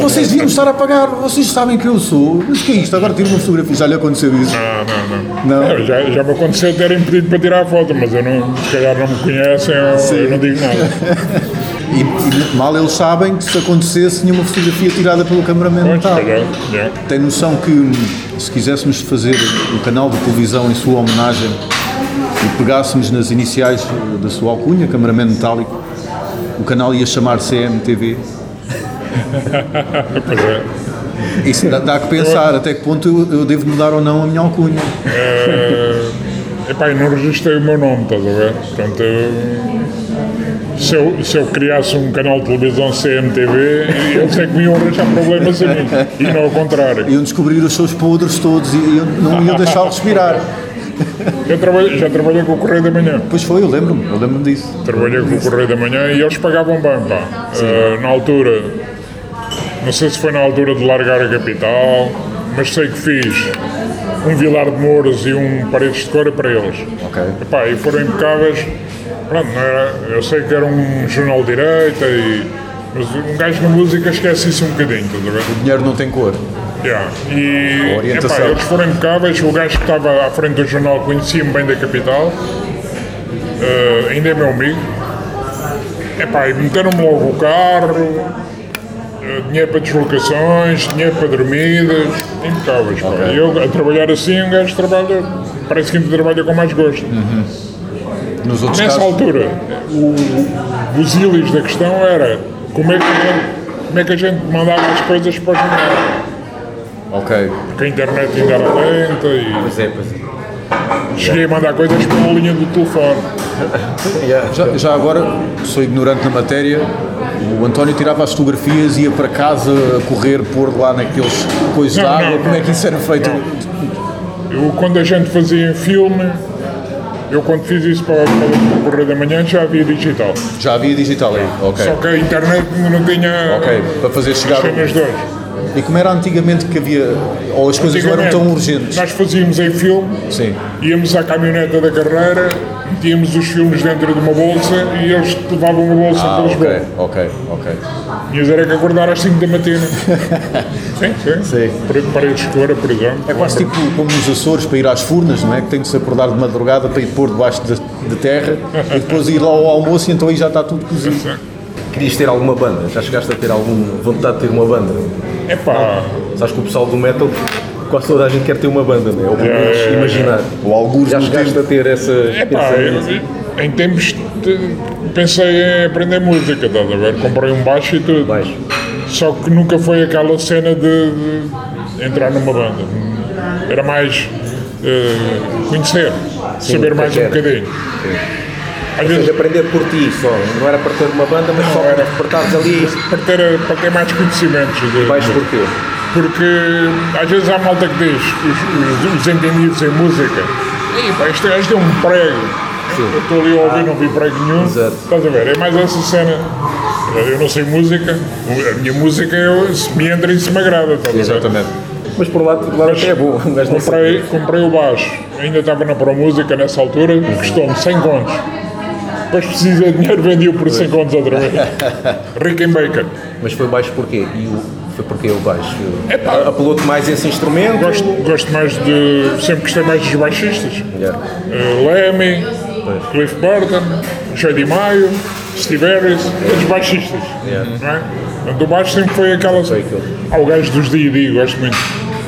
vocês deviam estar a pagar, vocês sabem que eu sou, mas o que é isto? Agora tiro uma fotografia, já lhe aconteceu isso? Não, não, não. Não. É, já, já me aconteceu terem pedido para tirar a foto, mas eu não, se calhar não me conhecem, eu, eu não digo nada. (laughs) E, e mal eles sabem que se acontecesse tinha uma fotografia tirada pelo cameraman Pois, calhar, já. Tem noção que se quiséssemos fazer um canal de televisão em sua homenagem e pegássemos nas iniciais eh, da sua alcunha, cameraman metálico, o canal ia chamar CMTV. (laughs) Pois é. Isso dá, dá que pensar até que ponto eu, eu devo mudar ou não a minha alcunha. Eh, epá, eu não registrei o meu nome, estás a ver? Portanto, eu- se, eu, se eu criasse um canal de televisão CMTV, eu sei que me iam arranjar problemas a mim, e não ao contrário. Iam descobrir os seus podres todos e eu não ia deixá-lo respirar. (laughs) Eu trabalhei- já trabalhei com o Correio da Manhã. Pois foi, eu lembro-me, eu lembro-me disso. Trabalhei com o Correio da Manhã e eles pagavam bem, pá. Eh, na altura, não sei se foi na altura de largar a capital, mas sei que fiz um Vilar de Mouros e um Paredes de Cora para eles. Ok. Epá, e foram impecáveis. Pronto, era, eu sei que era um jornal de direita, e, mas um gajo na música esquece-se um bocadinho, estás a ver? O dinheiro não tem cor. Yeah. E Orientação. epá, eles foram impecáveis. O gajo que estava à frente do jornal conhecia-me bem da capital, eh, ainda é meu amigo. Epá, e meteram-me logo o carro, eh, dinheiro para deslocações, dinheiro para dormidas, impecáveis. pá. E eu a trabalhar assim, um gajo trabalha, parece que ainda trabalha com mais gosto. Outros Nessa casos, altura, o, os ílis da questão era como é, que a gente, como é que a gente mandava as coisas para o jornal. Ok. Porque a internet ainda era lenta e Pois é, pois é. cheguei a mandar coisas pela linha do telefone. (laughs) Já, já agora, sou ignorante na matéria, o António tirava as fotografias, ia para casa a correr, pôr lá naqueles coisas de água, não, como é que isso era feito? Eu, quando a gente fazia filme, eu quando fiz isso para, para o Correio da Manhã já havia digital. Já havia digital aí, ok. Só que a internet não tinha Ok, para fazer chegar. as cenas de hoje. E como era antigamente que havia, ou as coisas não eram tão urgentes? Nós fazíamos em filme, Sim. íamos à caminhoneta da carreira, metíamos os filmes dentro de uma bolsa e eles levavam uma bolsa Ah, para Lisboa. ok, ok, ok. Tinhas era que acordar às 5 da matina. (laughs) sim, sim. Sim. Para Paredes de Cora, por exemplo. É quase tipo como nos Açores para ir às furnas, não é? Que tem de se acordar de madrugada para ir pôr debaixo de, de terra e depois ir lá ao almoço e então aí já está tudo cozido. Querias ter alguma banda? Já chegaste a ter alguma vontade de ter uma banda? Epá, Sabes que o pessoal do metal, quase toda a gente quer ter uma banda, não é? Ou pelo menos É. imaginar. O algures Já chegaste tempo. a ter essa. epá essa- eu- em tempos de- pensei em aprender música, estás a ver? Comprei um baixo e tudo. Baixo. Só que nunca foi aquela cena de, de entrar numa banda. Era mais eh, conhecer, saber mais um bocadinho. Às Ou vezes seja, aprender por ti só. Não era para ter uma banda, mas só era. para estares ali. para ter, para ter mais conhecimentos. Baixo porquê? Porque às vezes há malta que diz, os, os, os entendidos em música, Ei, este gajo um prego. Eu estou ali a ouvir, não vi prego nenhum. Exato. Estás a ver? É mais essa cena. Eu não sei música, a minha música eu, se me entra e se me agrada. Estás? Exatamente. Mas por lá, por lá até é bom. Não Comprei, comprei o baixo, ainda estava na Pro Música nessa altura, custou-me 100 contos. Depois precisei de dinheiro, vendi-o por 100 contos outra vez. (laughs) Rickenbacker. Mas foi baixo porquê? E o, foi porque o baixo? Epá. Apelou-te mais esse instrumento? Gosto, gosto mais de. Sempre gostei mais dos baixistas. Yeah. Uh, Lemmy, Cliff Burton, Joy Di Maio, Steve Harris, todos baixistas. Não é? Portanto, o baixo sempre foi aquela. Foi aquilo. Há o gajo dos D&D, gosto muito.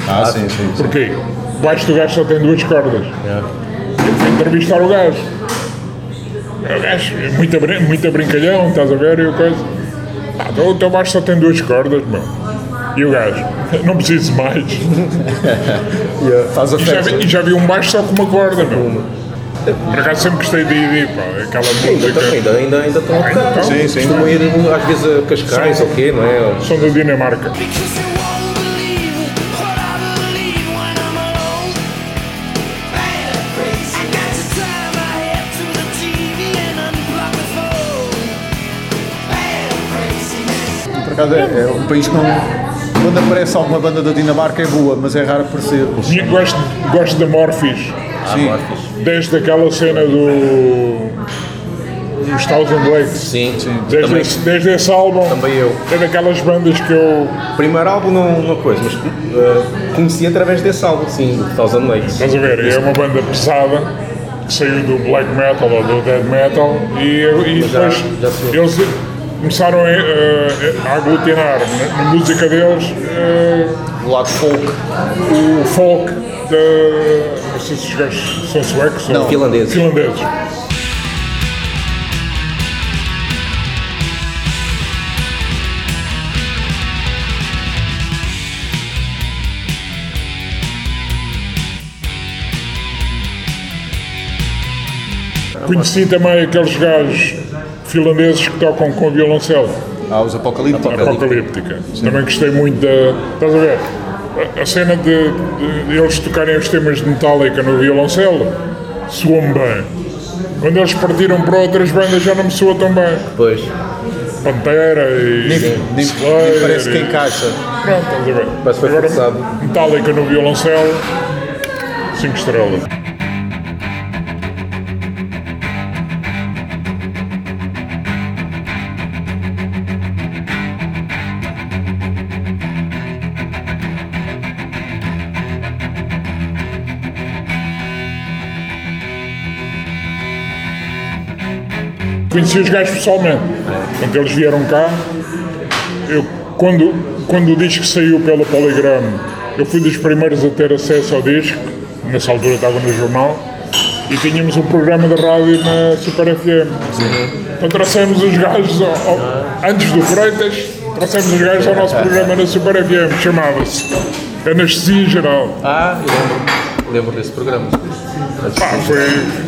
Ah, sim, sim. sim. Porquê? O baixo do gajo só tem duas cordas. Eu fui entrevistar o gajo. O gajo, é muito, brin- muito brincalhão, estás a ver? E o coisa. Ah, então o teu baixo só tem duas cordas, meu. E o gajo, não preciso mais. (laughs) Faz a E já, vi, e já vi um baixo só com uma corda, meu. Por acaso sempre gostei de ir, pá. Aquela Ainda, música. ainda, ainda, ainda estão a Ainda tocar. estão. Sim, sim. Costumam ir às vezes a Cascais ou o quê, não é? São da Dinamarca. Acaso é, é um país com. Quando aparece alguma banda da Dinamarca é boa, mas é raro aparecer. E Gosto, gosto da Morphis. Ah, Sim. Desde aquela cena do. dos Thousand Lakes. Sim, sim. Desde, Também, esse, desde esse álbum. Também eu. É daquelas bandas que eu. primeiro álbum não uma coisa, mas eh, conheci através desse álbum, sim, Thousand Lakes. Estás a ver? É uma banda pesada que saiu do black metal ou do death metal e, e já- depois já eles começaram a, a- a aglutinar na, na música deles eh, O lado folk. o folk da. Não sei se os gajos são suecos ou finlandeses. finlandeses. Conheci também aqueles gajos finlandeses que tocam com violoncelo. Há os apocalípticos. Apocalíptica. Também gostei muito da. Estás a ver? A- cena de, de eles tocarem os temas de Metallica no violoncelo soam bem. Quando eles partiram para outras bandas já não me soa tão bem. Depois, Pantera e. Nem, nem- Slayer nem parece que e- encaixa. Pronto, estás a ver? Parece que foi Agora. Metallica no violoncelo, 5 estrelas. Conheci os gajos pessoalmente. Quando eles vieram cá, eu, quando, quando o disco saiu pelo Polygram, eu fui dos primeiros a ter acesso ao disco, nessa altura estava no jornal, e tínhamos um programa de rádio na Super FM. Então trouxemos os gajos, ao- ao- antes do Freitas, trouxemos os gajos ao nosso programa na Super FM, chamava-se Anestesia Geral. ah, eu lembro, lembro desse programa. Pá, foi.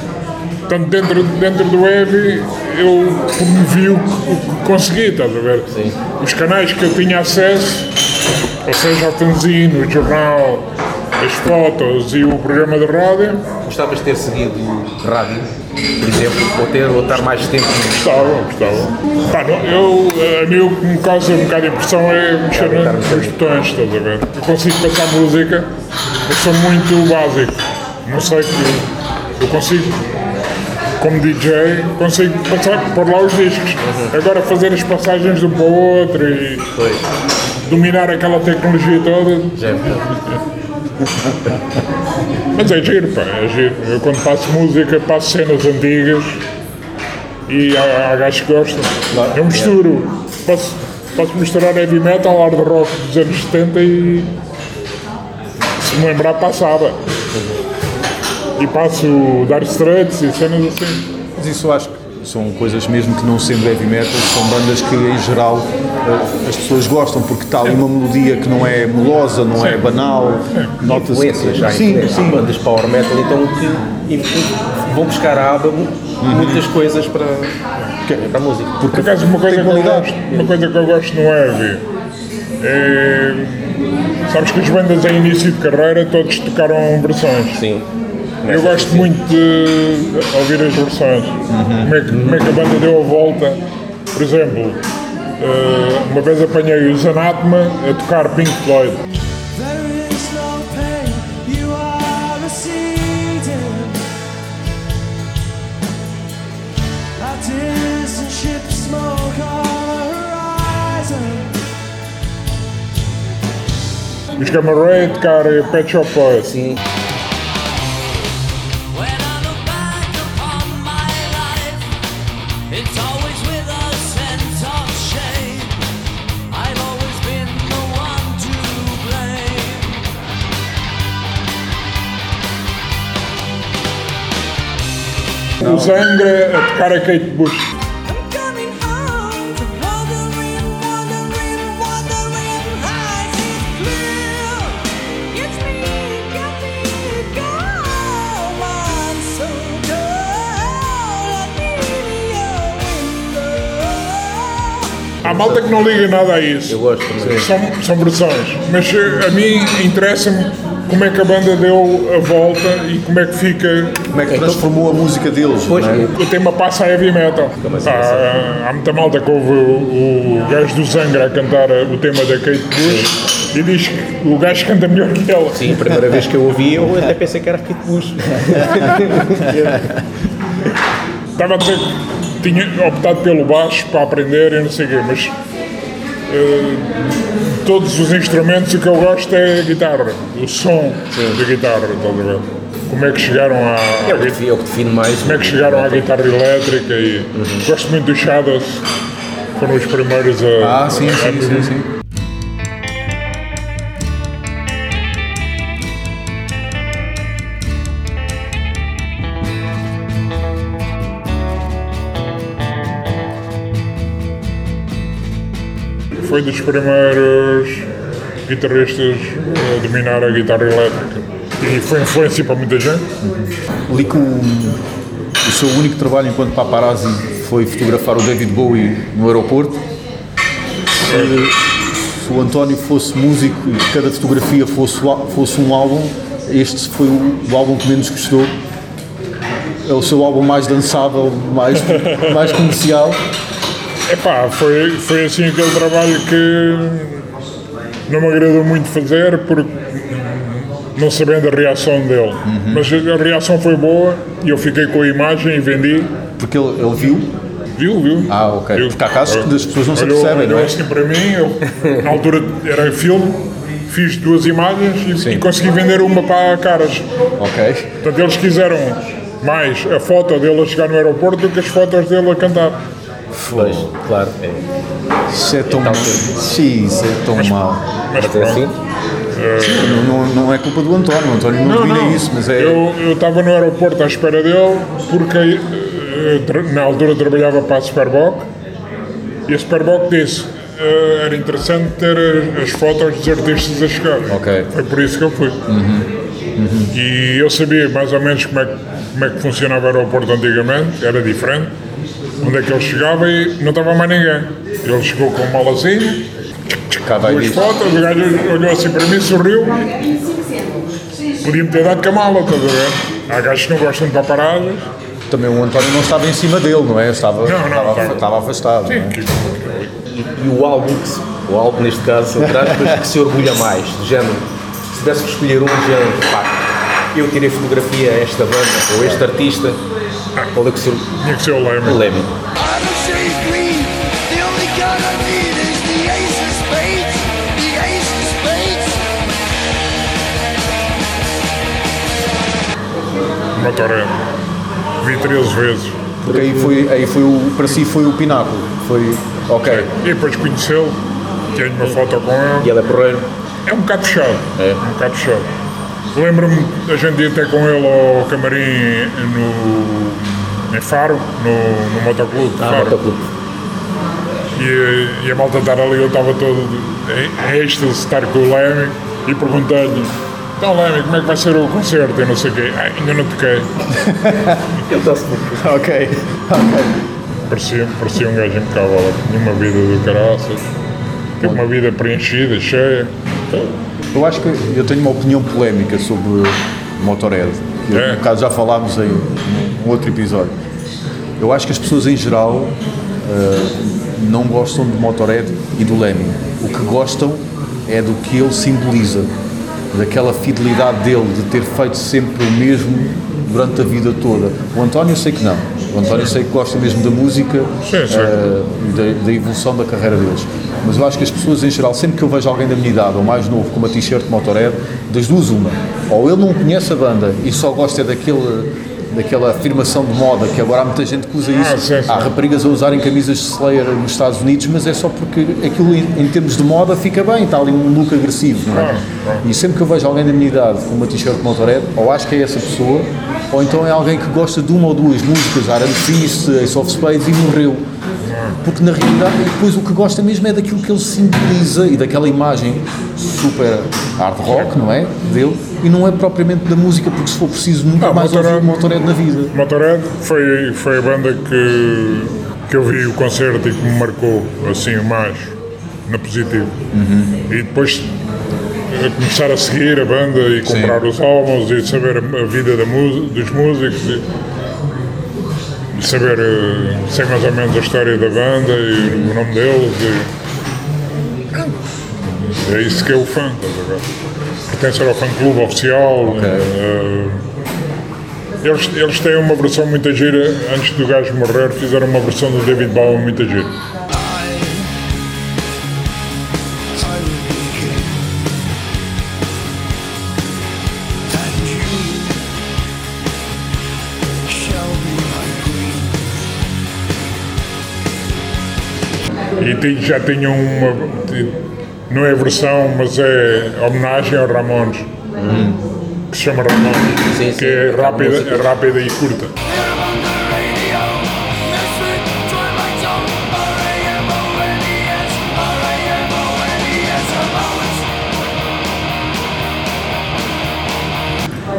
Portanto, dentro, dentro do web, eu promovi o que, o que consegui, estás a ver? Sim. Os canais que eu tinha acesso, ou seja, o fanzine, o jornal, as fotos e o programa de rádio, Gostavas de ter seguido rádio, por exemplo, ou ter ou estar mais tempo gostava, gostava. Pá, não, eu, a mim o que me causa um bocado de impressão é mexer um nos botões, estás a ver? Eu consigo passar música, eu sou muito básico. Não sei que eu consigo, como DJ, consigo passar, pôr lá os discos. Agora fazer as passagens de um para o outro e Pois, dominar aquela tecnologia toda. já é (laughs) Mas é giro, pá, é giro. Eu quando faço música passo cenas antigas e há, há gajos que gostam. Eu misturo. Posso, posso misturar heavy metal, hard rock dos anos 70 e se me lembrar passava. E passo Dark Straits e cenas assim. Mas isso eu acho que são coisas mesmo que não sendo heavy metal, são bandas que em geral eh, as pessoas gostam porque está ali uma melodia que não é melosa, não é banal, nota-se. influências já, Sim, sim. Há bandas power metal então que vão buscar à aba mu- muitas coisas para, para a música. Por acaso, uma coisa, que eu qualidade. gosto, uma coisa que eu gosto no heavy é. Sabes que as bandas em início de carreira todos tocaram versões. Sim. Eu gosto muito de ouvir as versões. Como, é que, como é que a banda deu a volta. Por exemplo, eh, uma vez apanhei os Anatema a tocar Pink Floyd. Os Gamma Ray a tocar Pet Shop Boys. Sim. Let me be your window. Há malta que não liga nada a isso. Eu gosto também. São, são versões. Mas eh, a mim interessa-me como é que a banda deu a volta e como é que fica. Como é que transformou a música deles? Pois, não é? O tema passa a heavy metal. Há, há muita malta que ouve o, o gajo do Zangra a cantar o tema da Kate Bush e diz que o gajo canta melhor que ela. Sim, a primeira vez que eu ouvi, eu até pensei que era Kate Bush. Estava a dizer que tinha optado pelo baixo para aprender e não sei o quê, mas todos os instrumentos o que eu gosto é a guitarra, o som da guitarra, estás a ver? Como é que chegaram à, É o que define- é o que define mais. como é que chegaram à guitarra elétrica e gosto muito dos Shadows, foram os primeiros a. Ah, sim, a- sim, sim, sim. Foi dos primeiros guitarristas a dominar a guitarra elétrica. E foi influência para muita gente. Li que o, o seu único trabalho enquanto paparazzi foi fotografar o David Bowie no aeroporto. Se, se o António fosse músico e cada fotografia fosse, fosse um álbum, este foi o, o álbum que menos gostou. É o seu álbum mais dançável, mais, mais comercial. Epá, foi, foi assim aquele trabalho que não me agradou muito fazer porque não sabendo a reação dele. Mas a reação foi boa e eu fiquei com a imagem e vendi. Porque ele, ele viu, Viu, viu? Ah, ok. Viu? Porque há casos que as pessoas não se Olhou- apercebem, não é? assim para mim, eu, na altura era filme, fiz duas imagens e, e consegui vender uma para a caras. ok. Portanto, eles quiseram mais a foto dele a chegar no aeroporto do que as fotos dele a cantar. Pois, claro. É. Isso é tão mal. Sim, isso é tão mal. Mas Mas é pronto. assim? Não, não, não é culpa do António, o António não, domina isso, mas é. Eu eu estava no aeroporto à espera dele porque eh, tra- na altura trabalhava para a Superboc e a Superboc disse eh, era interessante ter as- as fotos dos artistas a chegar. Ok. Foi por isso que eu fui. E eu sabia mais ou menos como é, como é que funcionava o aeroporto antigamente, era diferente. Onde é que ele chegava e não estava mais ninguém. Ele chegou com uma malazinha, Cá vai duas fotos, o gajo olhou assim para mim, sorriu. Podia-me ter dado com a mala, estás a ver? Há gajos que não gostam de paparadas. Também o António não estava em cima dele, não é? Estava, não, estava, estava. estava afastado. não é? Que- E, e o álbum, que o álbum neste caso, aspas, que se orgulha mais, do género, se tivesse que escolher um género, pá, eu tirei fotografia a esta banda ou a este artista, qual é que se Tinha que ser o o ace of spades. Motorhead. Vi 13 vezes. Porque aí foi, aí foi o, para si foi o pináculo. Foi, ok, E depois conhecê-lo, tenho uma foto com ele. E ele é porreiro. É um bocado fechado. É. Um bocado fechado. Lembro-me da gente ir até com ele ao camarim no, em Faro, no, no motoclube de Ah, Faro. motoclube. E, e a malta estar ali, eu estava todo em êxtase de estar com o Leme e perguntei-lhe então Leme, como é que vai ser o concerto? Eu não sei o quê. Ah, ainda não toquei. (laughs) Ele está-se ok, ok. Parecia, parecia um gajo impecável. Tinha uma vida do caraças. Teve uma vida preenchida, cheia. Eu acho que eu tenho uma opinião polémica sobre Motorhead. que É. Um bocado já falámos em um outro episódio. Eu acho que as pessoas em geral eh, não gostam de Motorhead e do Lemmy. O que gostam é do que ele simboliza, daquela fidelidade dele de ter feito sempre o mesmo durante a vida toda. O António eu sei que não. O António eu sei que gosta mesmo da música Sim, sim. eh, e da, da evolução da carreira deles. Mas eu acho que as pessoas em geral, sempre que eu vejo alguém da minha idade ou mais novo com uma t-shirt de Motorhead, das duas uma, ou ele não conhece a banda e só gosta daquele, daquela afirmação de moda que agora há muita gente que usa isso. Ah, sim, sim. Há raparigas a usarem camisas de Slayer nos Estados Unidos, mas é só porque aquilo em, termos de moda fica bem, está ali um look agressivo, não é? Claro, claro. E sempre que eu vejo alguém da minha idade com uma t-shirt de Motorhead, ou acho que é essa pessoa, ou então é alguém que gosta de uma ou duas músicas, Iron Fist, Ace of Spades e morreu. Porque na realidade, depois o que gosta mesmo é daquilo que ele simboliza e daquela imagem super hard rock, não é? Dele, e não é propriamente da música, porque se for preciso nunca Ah, mais ouvir Motorhead- Motorhead na vida. Motorhead foi, foi a banda que, que eu vi o concerto e que me marcou assim o mais na positiva. E depois eh, começar a seguir a banda e comprar os álbuns e saber a, a vida da dos músicos e saber eh, sei mais ou menos a história da banda e o nome deles e É isso que é o fã, estás a ver? Pertencer ao fã-clube oficial. eh, eles, eles têm uma versão muito gira, antes do gajo morrer, fizeram uma versão do David Bowie muito gira. E tem- já tinham uma. Não é versão, mas é homenagem ao Ramones. Que se chama Ramones. Sim, sim, que é rápida, rápida e curta.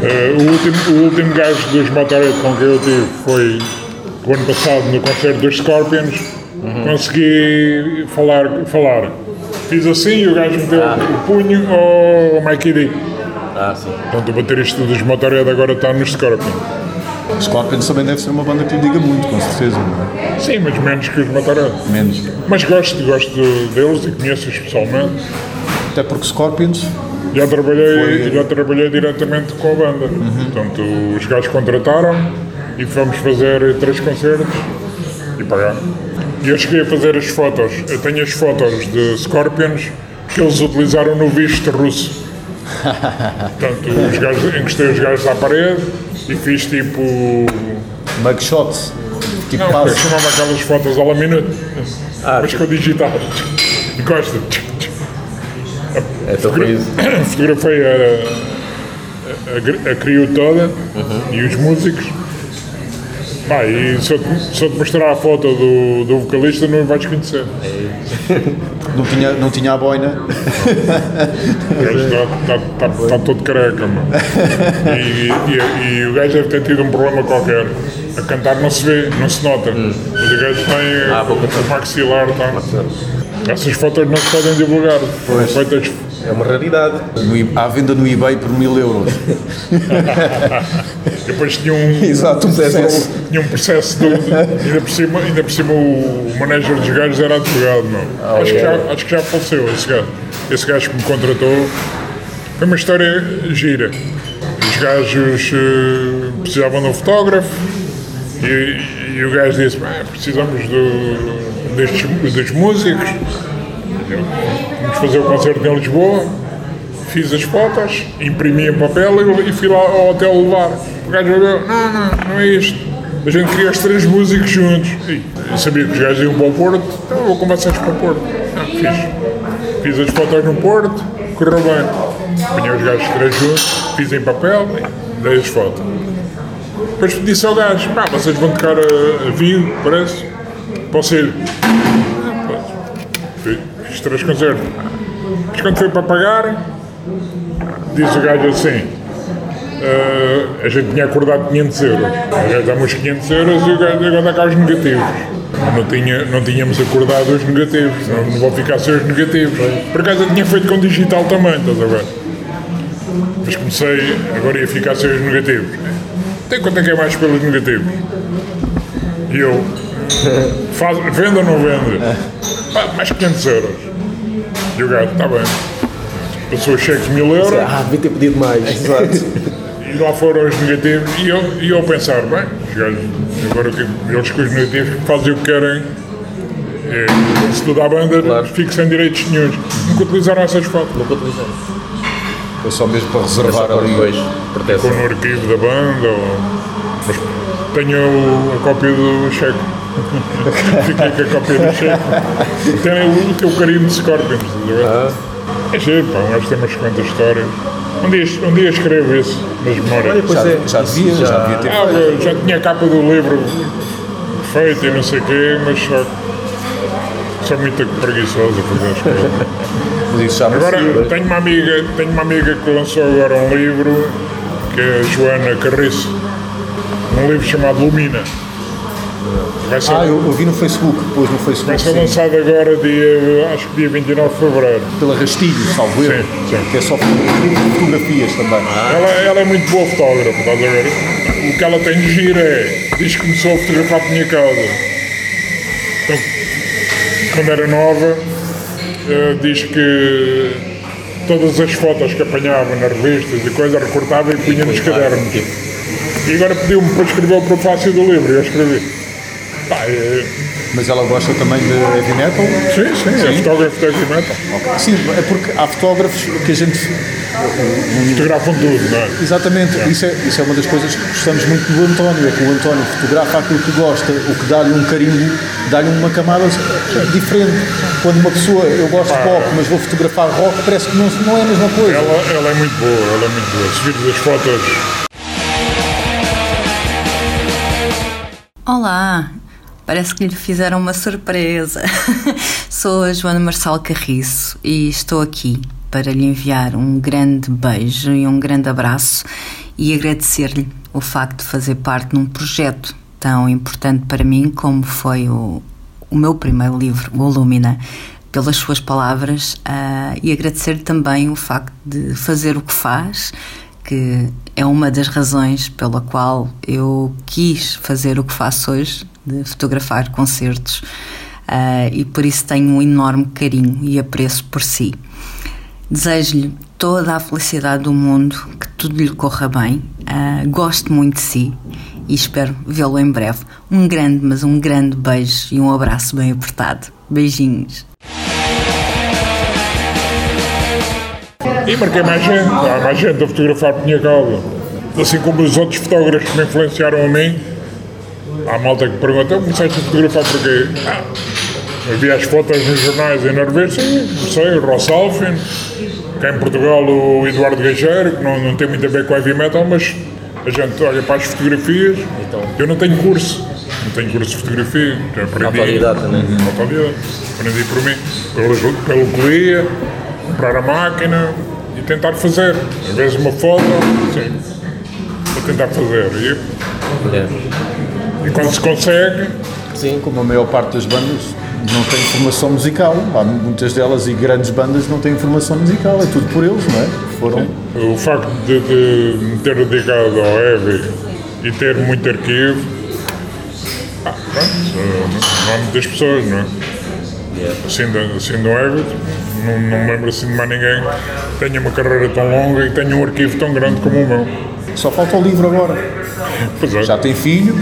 Eh, o, último, o último gajo dos Motorhead com quem eu tive foi o ano passado no concerto dos Scorpions. Consegui falar, falar. Fiz assim e o gajo meteu o punho ao Mikey D. Ah, sim. Portanto, o baterista dos Motorhead agora está nos Scorpions. Scorpions também deve ser uma banda que lhe diga muito, com certeza. não Sim, mas menos que os Motorhead. é? Menos. Mas gosto, gosto deles e conheço-os pessoalmente. Até porque Scorpions Já trabalhei, já trabalhei diretamente com a banda. Portanto, os gajos contrataram e fomos fazer três concertos e pagaram. E eu cheguei a fazer as fotos. Eu tenho as fotos de Scorpions que eles utilizaram no visto russo. (laughs) Portanto, os gajos, encostei os gajos à parede e fiz tipo. mugshots, tipo Não, eu chamava aquelas fotos ao minuto. mas com digital. Encosta. Então foi isso. (coughs) Fotografei a, a, a, a crew toda e os músicos. Pá, e se eu, te- se eu te mostrar a foto do, do vocalista, não vais conhecer. (laughs) Não tinha, não tinha a boina. O gajo está tá, tá, tá todo careca, mano. E, e, e o gajo deve ter tido um problema qualquer. A cantar não se vê, não se nota. Mas o gajo tem Ah, o maxilar. Tá. Essas fotos não se podem divulgar. Foram feitas É uma raridade. No à venda no eBay por mil euros. (laughs) Depois tinha um, Exato, um processo. tinha um processo de, ainda, por cima, ainda por cima o manager dos gajos era advogado, não. acho, que já, acho que já faleceu esse gajo. Esse gajo que me contratou. Foi uma história gira. Os gajos eh, precisavam de um fotógrafo e, e o gajo disse, "Bem, precisamos do, destes, dos músicos. Eu, fazer o concerto em Lisboa. Fiz as fotos, imprimi em papel e, fui lá ao hotel levar. O gajo olhou, não, não, não é isto. A gente queria os três músicos juntos. E eu sabia que os gajos iam para o Porto, então vou vocês para o Porto. Ah, fiz. Fiz as fotos no Porto, correu bem. Apanhei os gajos três juntos, fiz em papel dei as fotos. Depois disse ao gajo, pá, vocês vão tocar a, a Vigo, parece? Posso ir? Fiz três concertos. Mas quando foi para pagar, disse o gajo assim, "Ah, a gente tinha acordado 500 euros. O gajo dá-me os 500 euros e o gajo agora cá os negativos. Não, tinha, não tínhamos acordado os negativos, não, não vão ficar sem os negativos. Por acaso eu tinha feito com digital também, estás a ver? Mas comecei, agora ia ficar sem os negativos. Tem quanto é que é mais pelos negativos? E eu, faz, vende ou não vende? Mais 500 euros. E o gajo, está bem. Passou os cheques de mil euros Ah, devia ter pedido mais. (laughs) Exato. e lá foram os negativos. E eu, e eu pensar, bem, os gajos, agora que eles com os negativos fazem o que querem. É, se tudo à banda, Claro. fico sem direitos nenhums. Nunca utilizaram essas fotos. Nunca utilizei. Foi só mesmo para É reservar para ali. Ficou Proteção. no arquivo da banda. Ou, mas tenho o- a cópia do cheque. Fiquei com a cópia do cheque. Tem o, o teu carinho de Scorpions, estás a ver? Ah, É giro, pá, um gajo tem umas quantas histórias. Um dia, um dia escrevo isso nas memórias. olha, pois Já, é. já devia, já, devia ter. Ah, eu já tinha a capa do livro feita e não sei o quê, mas só sou muito preguiçoso a fazer as coisas. (laughs) Já Agora, tenho uma amiga, tenho uma amiga que lançou agora um livro, que é a Joana Carriço, um livro chamado Lumina. Vai ser, Ah, eu, eu vi no Facebook, depois no vai Facebook, ser sim, lançado agora, dia, acho que dia 29 de Fevereiro. pela Rastilho, salvo erro, Sim, sim. que é só fotografias também. Ela, ela é muito boa fotógrafa, estás a ver? O que ela tem de giro é, diz que começou a fotografar por minha casa. Então, quando era nova, eh, diz que todas as fotos que apanhava nas revistas e coisa recortava e punha nos cadernos. E agora pediu-me para escrever o prefácio do livro e eu escrevi. Pá, eh, Mas ela gosta também de heavy metal? sim, sim, é fotógrafo de heavy metal. Sim, é porque há fotógrafos que a gente. Fotografam tudo, não é? Exatamente, isso é, isso é uma das coisas que gostamos muito do António, é que o António fotografa aquilo que gosta, o que dá-lhe um carimbo, dá-lhe uma camada diferente. Quando uma pessoa, eu gosto de pop, mas vou fotografar rock, parece que não, não é a mesma coisa. Ela, ela é muito boa, ela é muito boa. Se vires as fotos Olá! Parece que lhe fizeram uma surpresa. (laughs) Sou a Joana Marçal Carriço e estou aqui para lhe enviar um grande beijo e um grande abraço e agradecer-lhe o facto de fazer parte de um projeto tão importante para mim como foi o, o meu primeiro livro, o Lumina, pelas suas palavras ah, e agradecer-lhe também o facto de fazer o que faz, que é uma das razões pela qual eu quis fazer o que faço hoje, de fotografar concertos, ah, e por isso tenho um enorme carinho e apreço por si. Desejo-lhe toda a felicidade do mundo, que tudo lhe corra bem, ah, gosto muito de si e espero vê-lo em breve. Um grande, mas um grande beijo e um abraço bem apertado. Beijinhos. E marquei mais gente, há mais gente a fotografar por minha causa. Assim como os outros fotógrafos que me influenciaram a mim, há malta que pergunta, "Eu começaste a fotografar porquê? Ah, havia as fotos nos jornais e na revista, sim, comecei, o Ross Alfin, cá em Portugal o Eduardo Gageiro, que não, não tem muito a ver com heavy metal, mas a gente olha para as fotografias, eu não tenho curso, não tenho curso de fotografia, aprendi. Autodidata, né? Autodidata. Aprendi por mim, pelo, pelo que lia, comprar a máquina e tentar fazer. Às vezes uma foto, sim, vou tentar fazer. E, É. e quando se consegue, Sim, Como a maior parte das bandas não tem formação musical, há muitas delas e grandes bandas não têm formação musical, é tudo por eles, não é? Foram. o facto de, de me ter dedicado ao heavy e ter muito arquivo, ah, pronto, não há muitas pessoas, não é? Assim, de, assim do heavy, não, não me lembro assim de mais ninguém que tenha uma carreira tão longa e tenha um arquivo tão grande como o meu. Só falta o livro agora. Pois é. Já tem filho,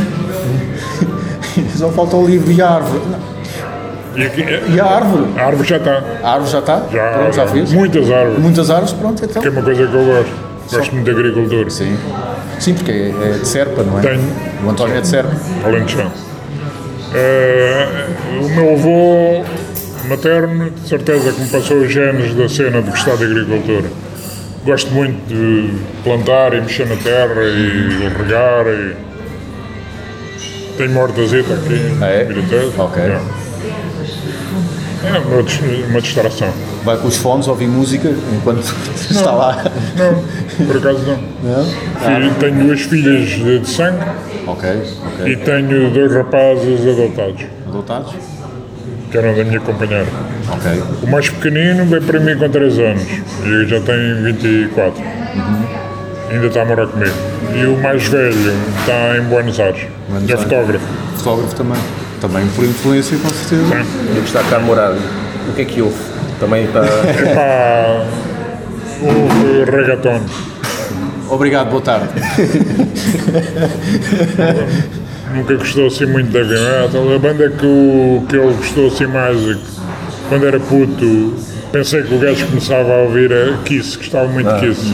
só falta o livro e a árvore. E aqui, eh, E a árvore? a árvore já está. A árvore já está? Já, Pronto, já fez? Muitas árvores. Muitas árvores, pronto, então. Que é uma coisa que eu gosto. Gosto muito de agricultura. Sim. Sim, porque é é de Serpa, não é? Tenho. O António é de Serpa. Além de chão. Eh, o meu avô materno, de certeza que me passou os genes da cena de gostar de agricultura. Gosto muito de plantar e mexer na terra e regar e... Tenho uma hortazita aqui, Ah, é? Ok. É, É uma, dis- uma distração. Vai com os fones ouvir música enquanto (laughs) está lá. Não, por acaso não. Não? Filho- tenho duas filhas de, de sangue Ok, e ok. tenho dois rapazes adotados, Adotados? que eram da minha companheira. Ok. O mais pequenino veio para mim com 3 anos e eu já tenho 24. Ainda está a morar comigo. E o mais velho está em Buenos Aires. Buenos é Aires. fotógrafo. Fotógrafo também. Também por influência, com certeza. eu está cá a morar. O que é que houve? Também está. Epá, houve reggaeton. Obrigado, boa tarde. (laughs) Nunca gostou assim muito de heavy metal. A banda que, o, que ele gostou assim mais, e que quando era puto, pensei que o gajo começava a ouvir a Kiss, gostava muito de Kiss.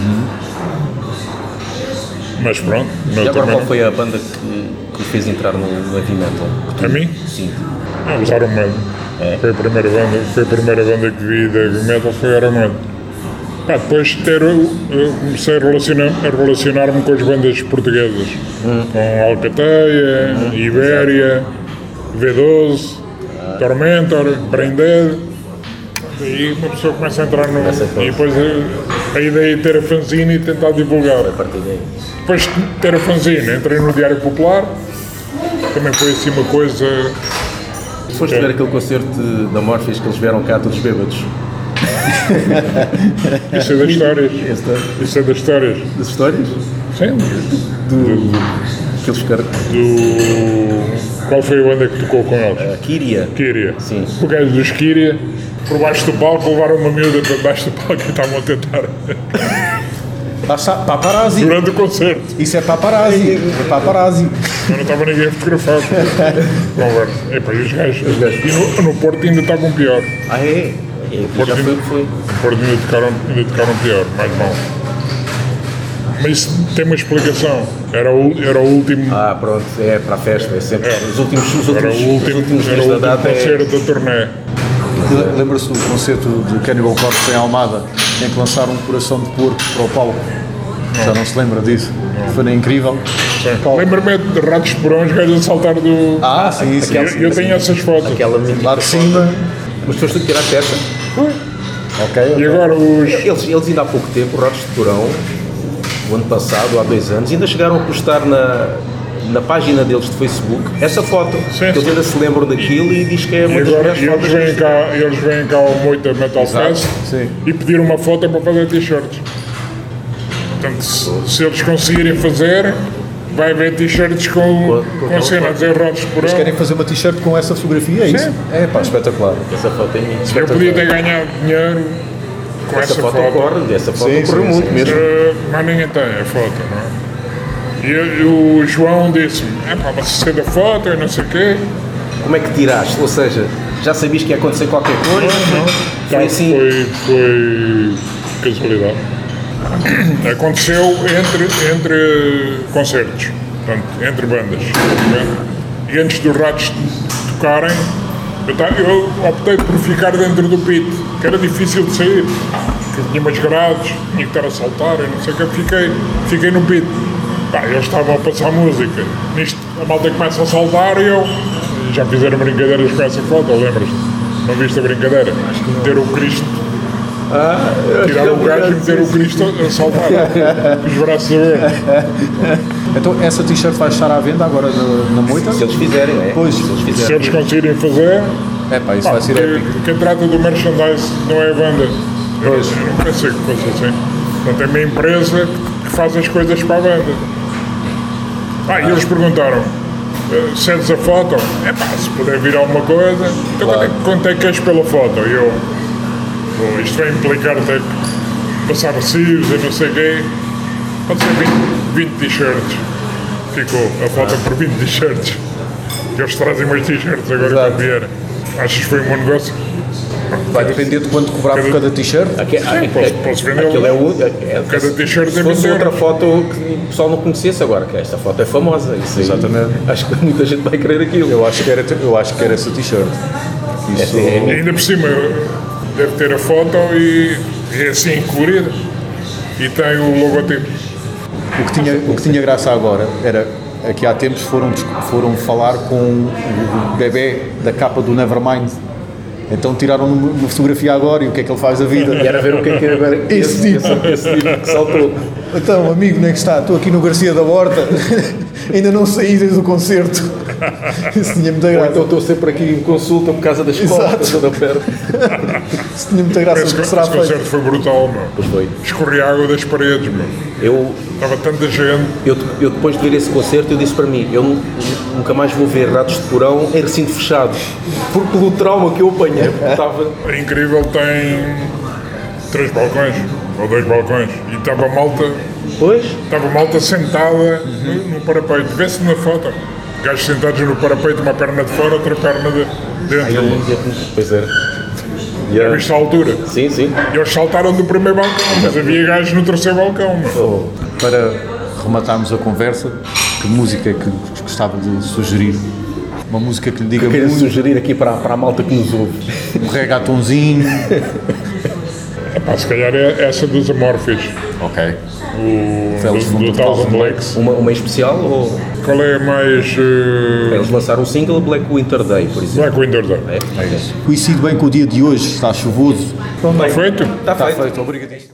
Mas pronto, E agora qual não. foi a banda que, que fez entrar no, no heavy metal? A mim? Sim. Ah, os Iron Maiden. É. Foi a primeira banda, foi a primeira banda que vi de heavy metal, foi Iron Maiden. Pá, depois de ter, eu comecei a relacionar- relacionar-me com as bandas portuguesas, com Alcateia, Ibéria, V12, Tormentor, Brain Dead, e uma pessoa começa a entrar no. A E depois a, ideia é ter a fanzine e tentar divulgar. A partir daí. Depois de ter a fanzine, entrei no Diário Popular, também foi assim uma coisa. Foste ver aquele concerto da Morpheus que eles vieram cá todos bêbados. (laughs) Isso é das histórias. Esta, Isso é das histórias. das histórias? Sim, Do, que eles ficaram. do. Qual foi a banda que tocou com eles? A Kiria. Kíria. Sim. O gajo dos Kíria, por baixo do palco, levaram uma miúda para baixo do palco e estavam a tentar Passa- Paparazzi. durante o concerto. Isso é paparazzi. É paparazzi. Mas não estava ninguém a fotografar. Conversa. Epá, e os gajos. E no, no Porto ainda estavam pior. Ah, é? é aqui já foi o que foi. No Porto ainda tocaram, ainda tocaram pior, mais mal. Mas isso tem uma explicação. Era o, era o último. Ah, pronto, é para a festa. É sempre. Os últimos, os Era últimos, o último, os últimos era o da último data. É, concerto da turnê. Lembra-se do concerto de Cannibal Corpse em Almada, em que lançaram um coração de porco para o palco? Já não se lembra disso? Foi incrível. Palco. Lembro-me de ratos de porão, os gajos a saltar do. Ah, sim, sim. eu, eu tenho essas fotos. aquela Lá de cima. Mas foste tu que tiraste essa? Ok. E agora os. Eles, eles ainda há pouco tempo, Ratos de Porão, o ano passado, há dois anos, ainda chegaram a postar na, na página deles de Facebook essa foto. que eles sim. ainda se lembram daquilo e diz que é E uma das agora melhores e eles fotos. vêm cá, eles vêm cá ao Moita Metal Exato, Fest sim. e pediram uma foto para fazer t-shirts. Portanto, se, se eles conseguirem fazer, vai haver t-shirts com, Com- com, com a cena a dizer Rodos de Eles querem fazer uma t-shirt com essa fotografia, é isso? Sim. É pá, espetacular. Essa foto é minha. Eu podia ter ganhado dinheiro com Essa essa, foto foto. ocorre, essa foto Sim, ocorreu sim, muito sim, mesmo. Mas ninguém tem a foto, não é? E, e o João disse-me, é pá, mas se da foto e não sei o quê. Como é que tiraste? Ou seja, já sabias que ia acontecer qualquer coisa? Foi Tá, assim. Foi, foi casualidade. (coughs) Aconteceu entre, entre concertos, portanto, entre bandas. E antes dos ratos tocarem, eu optei por ficar dentro do pit, que era difícil de sair. porque tinha umas grades, tinha que estar a saltar e não sei o que. Fiquei, fiquei no pit. Pá, eles estavam a passar música. Nisto, a malta começa a saltar e eu. Já fizeram brincadeiras com essa foto, lembras-te? Não viste a brincadeira? Meter o Cristo Tirar o gajo e meter o Cristo a saltar. Os braços abertos. (laughs) Então essa t-shirt vai estar à venda agora na, na moita? Se eles fizerem, é? Pois. Se eles Se fizerem. eles conseguirem fazer, É pá, isso pá, vai ser porque épico. quem trata do merchandise não é a banda. Eu, eu não pensei que fosse assim. Portanto, é uma empresa que faz as coisas para a banda. Ah, e eles perguntaram. eh, Cedes a foto? É pá, se puder vir alguma coisa, então quanto é que- quanto é que queres pela foto? E eu, "Bom, isto vai implicar que passar recibos e não sei o quê. Pode ser 20, 20 t-shirts. Ficou a foto por 20 t-shirts. Eles trazem mais t-shirts agora Exato. quando vier. Achas que foi um bom negócio? Vai depender de quanto cobrar por cada t-shirt. Aque- aque- posso- posso vender Aquilo é o. É, Cada t-shirt se é fosse outra foto que o pessoal não conhecesse agora, que esta foto é famosa. Isso aí, Exatamente. Acho que muita gente vai querer aquilo. Eu acho que era, eu acho que era essa t-shirt. Isso, é- ainda por cima, deve ter a foto e é assim colorida. E tem o logotipo. o, que tinha, o que tinha graça agora era que há tempos foram, foram falar com o bebê da capa do Nevermind. Então tiraram uma fotografia agora e o que é que ele faz da vida. E era ver o que é que era Esse tipo. esse, tipo que saltou. Então, amigo, onde é que está? Estou aqui no Garcia da Horta. (laughs) Ainda não saí desde o concerto. (laughs) Isso tinha muita Ou então graça. estou sempre aqui em consulta por causa da escola, Exato. toda perto. Isso tinha muita graça. Esse, esse concerto foi brutal, meu. Pois foi. Escorria água das paredes, meu. Eu, Estava tanta gente. eu, eu depois de ver esse concerto, eu disse para mim, eu nu- nunca mais vou ver ratos de porão em recinto fechado. Por, pelo trauma que eu apanhei, estava. É incrível, tem três balcões, ou dois balcões. E estava malta, Pois? estava malta sentada no, no parapeito. Vê-se na foto. Gajos sentados no parapeito, uma perna de fora, outra perna de dentro. Eu, pois era. E, Já viste a altura? Sim, sim. E eles saltaram do primeiro balcão, mas havia gajos no terceiro balcão. meu. Para rematarmos a conversa, que música é que gostava de sugerir? Uma música que lhe diga Queria muito, sugerir aqui para, para a malta que nos ouve. um reggaetonzinho. (laughs) Epá, se calhar é essa dos Amorphis, Ok. o, do, do Thousand Lakes. Uma, uma em especial ou. Qual é a mais. eh, Eles lançaram um single Black Winter Day, por exemplo. Black Winter Day. É, é isso. Coincide bem com o dia de hoje, está chuvoso. Está feito? Está Está feito. feito, obrigadíssimo.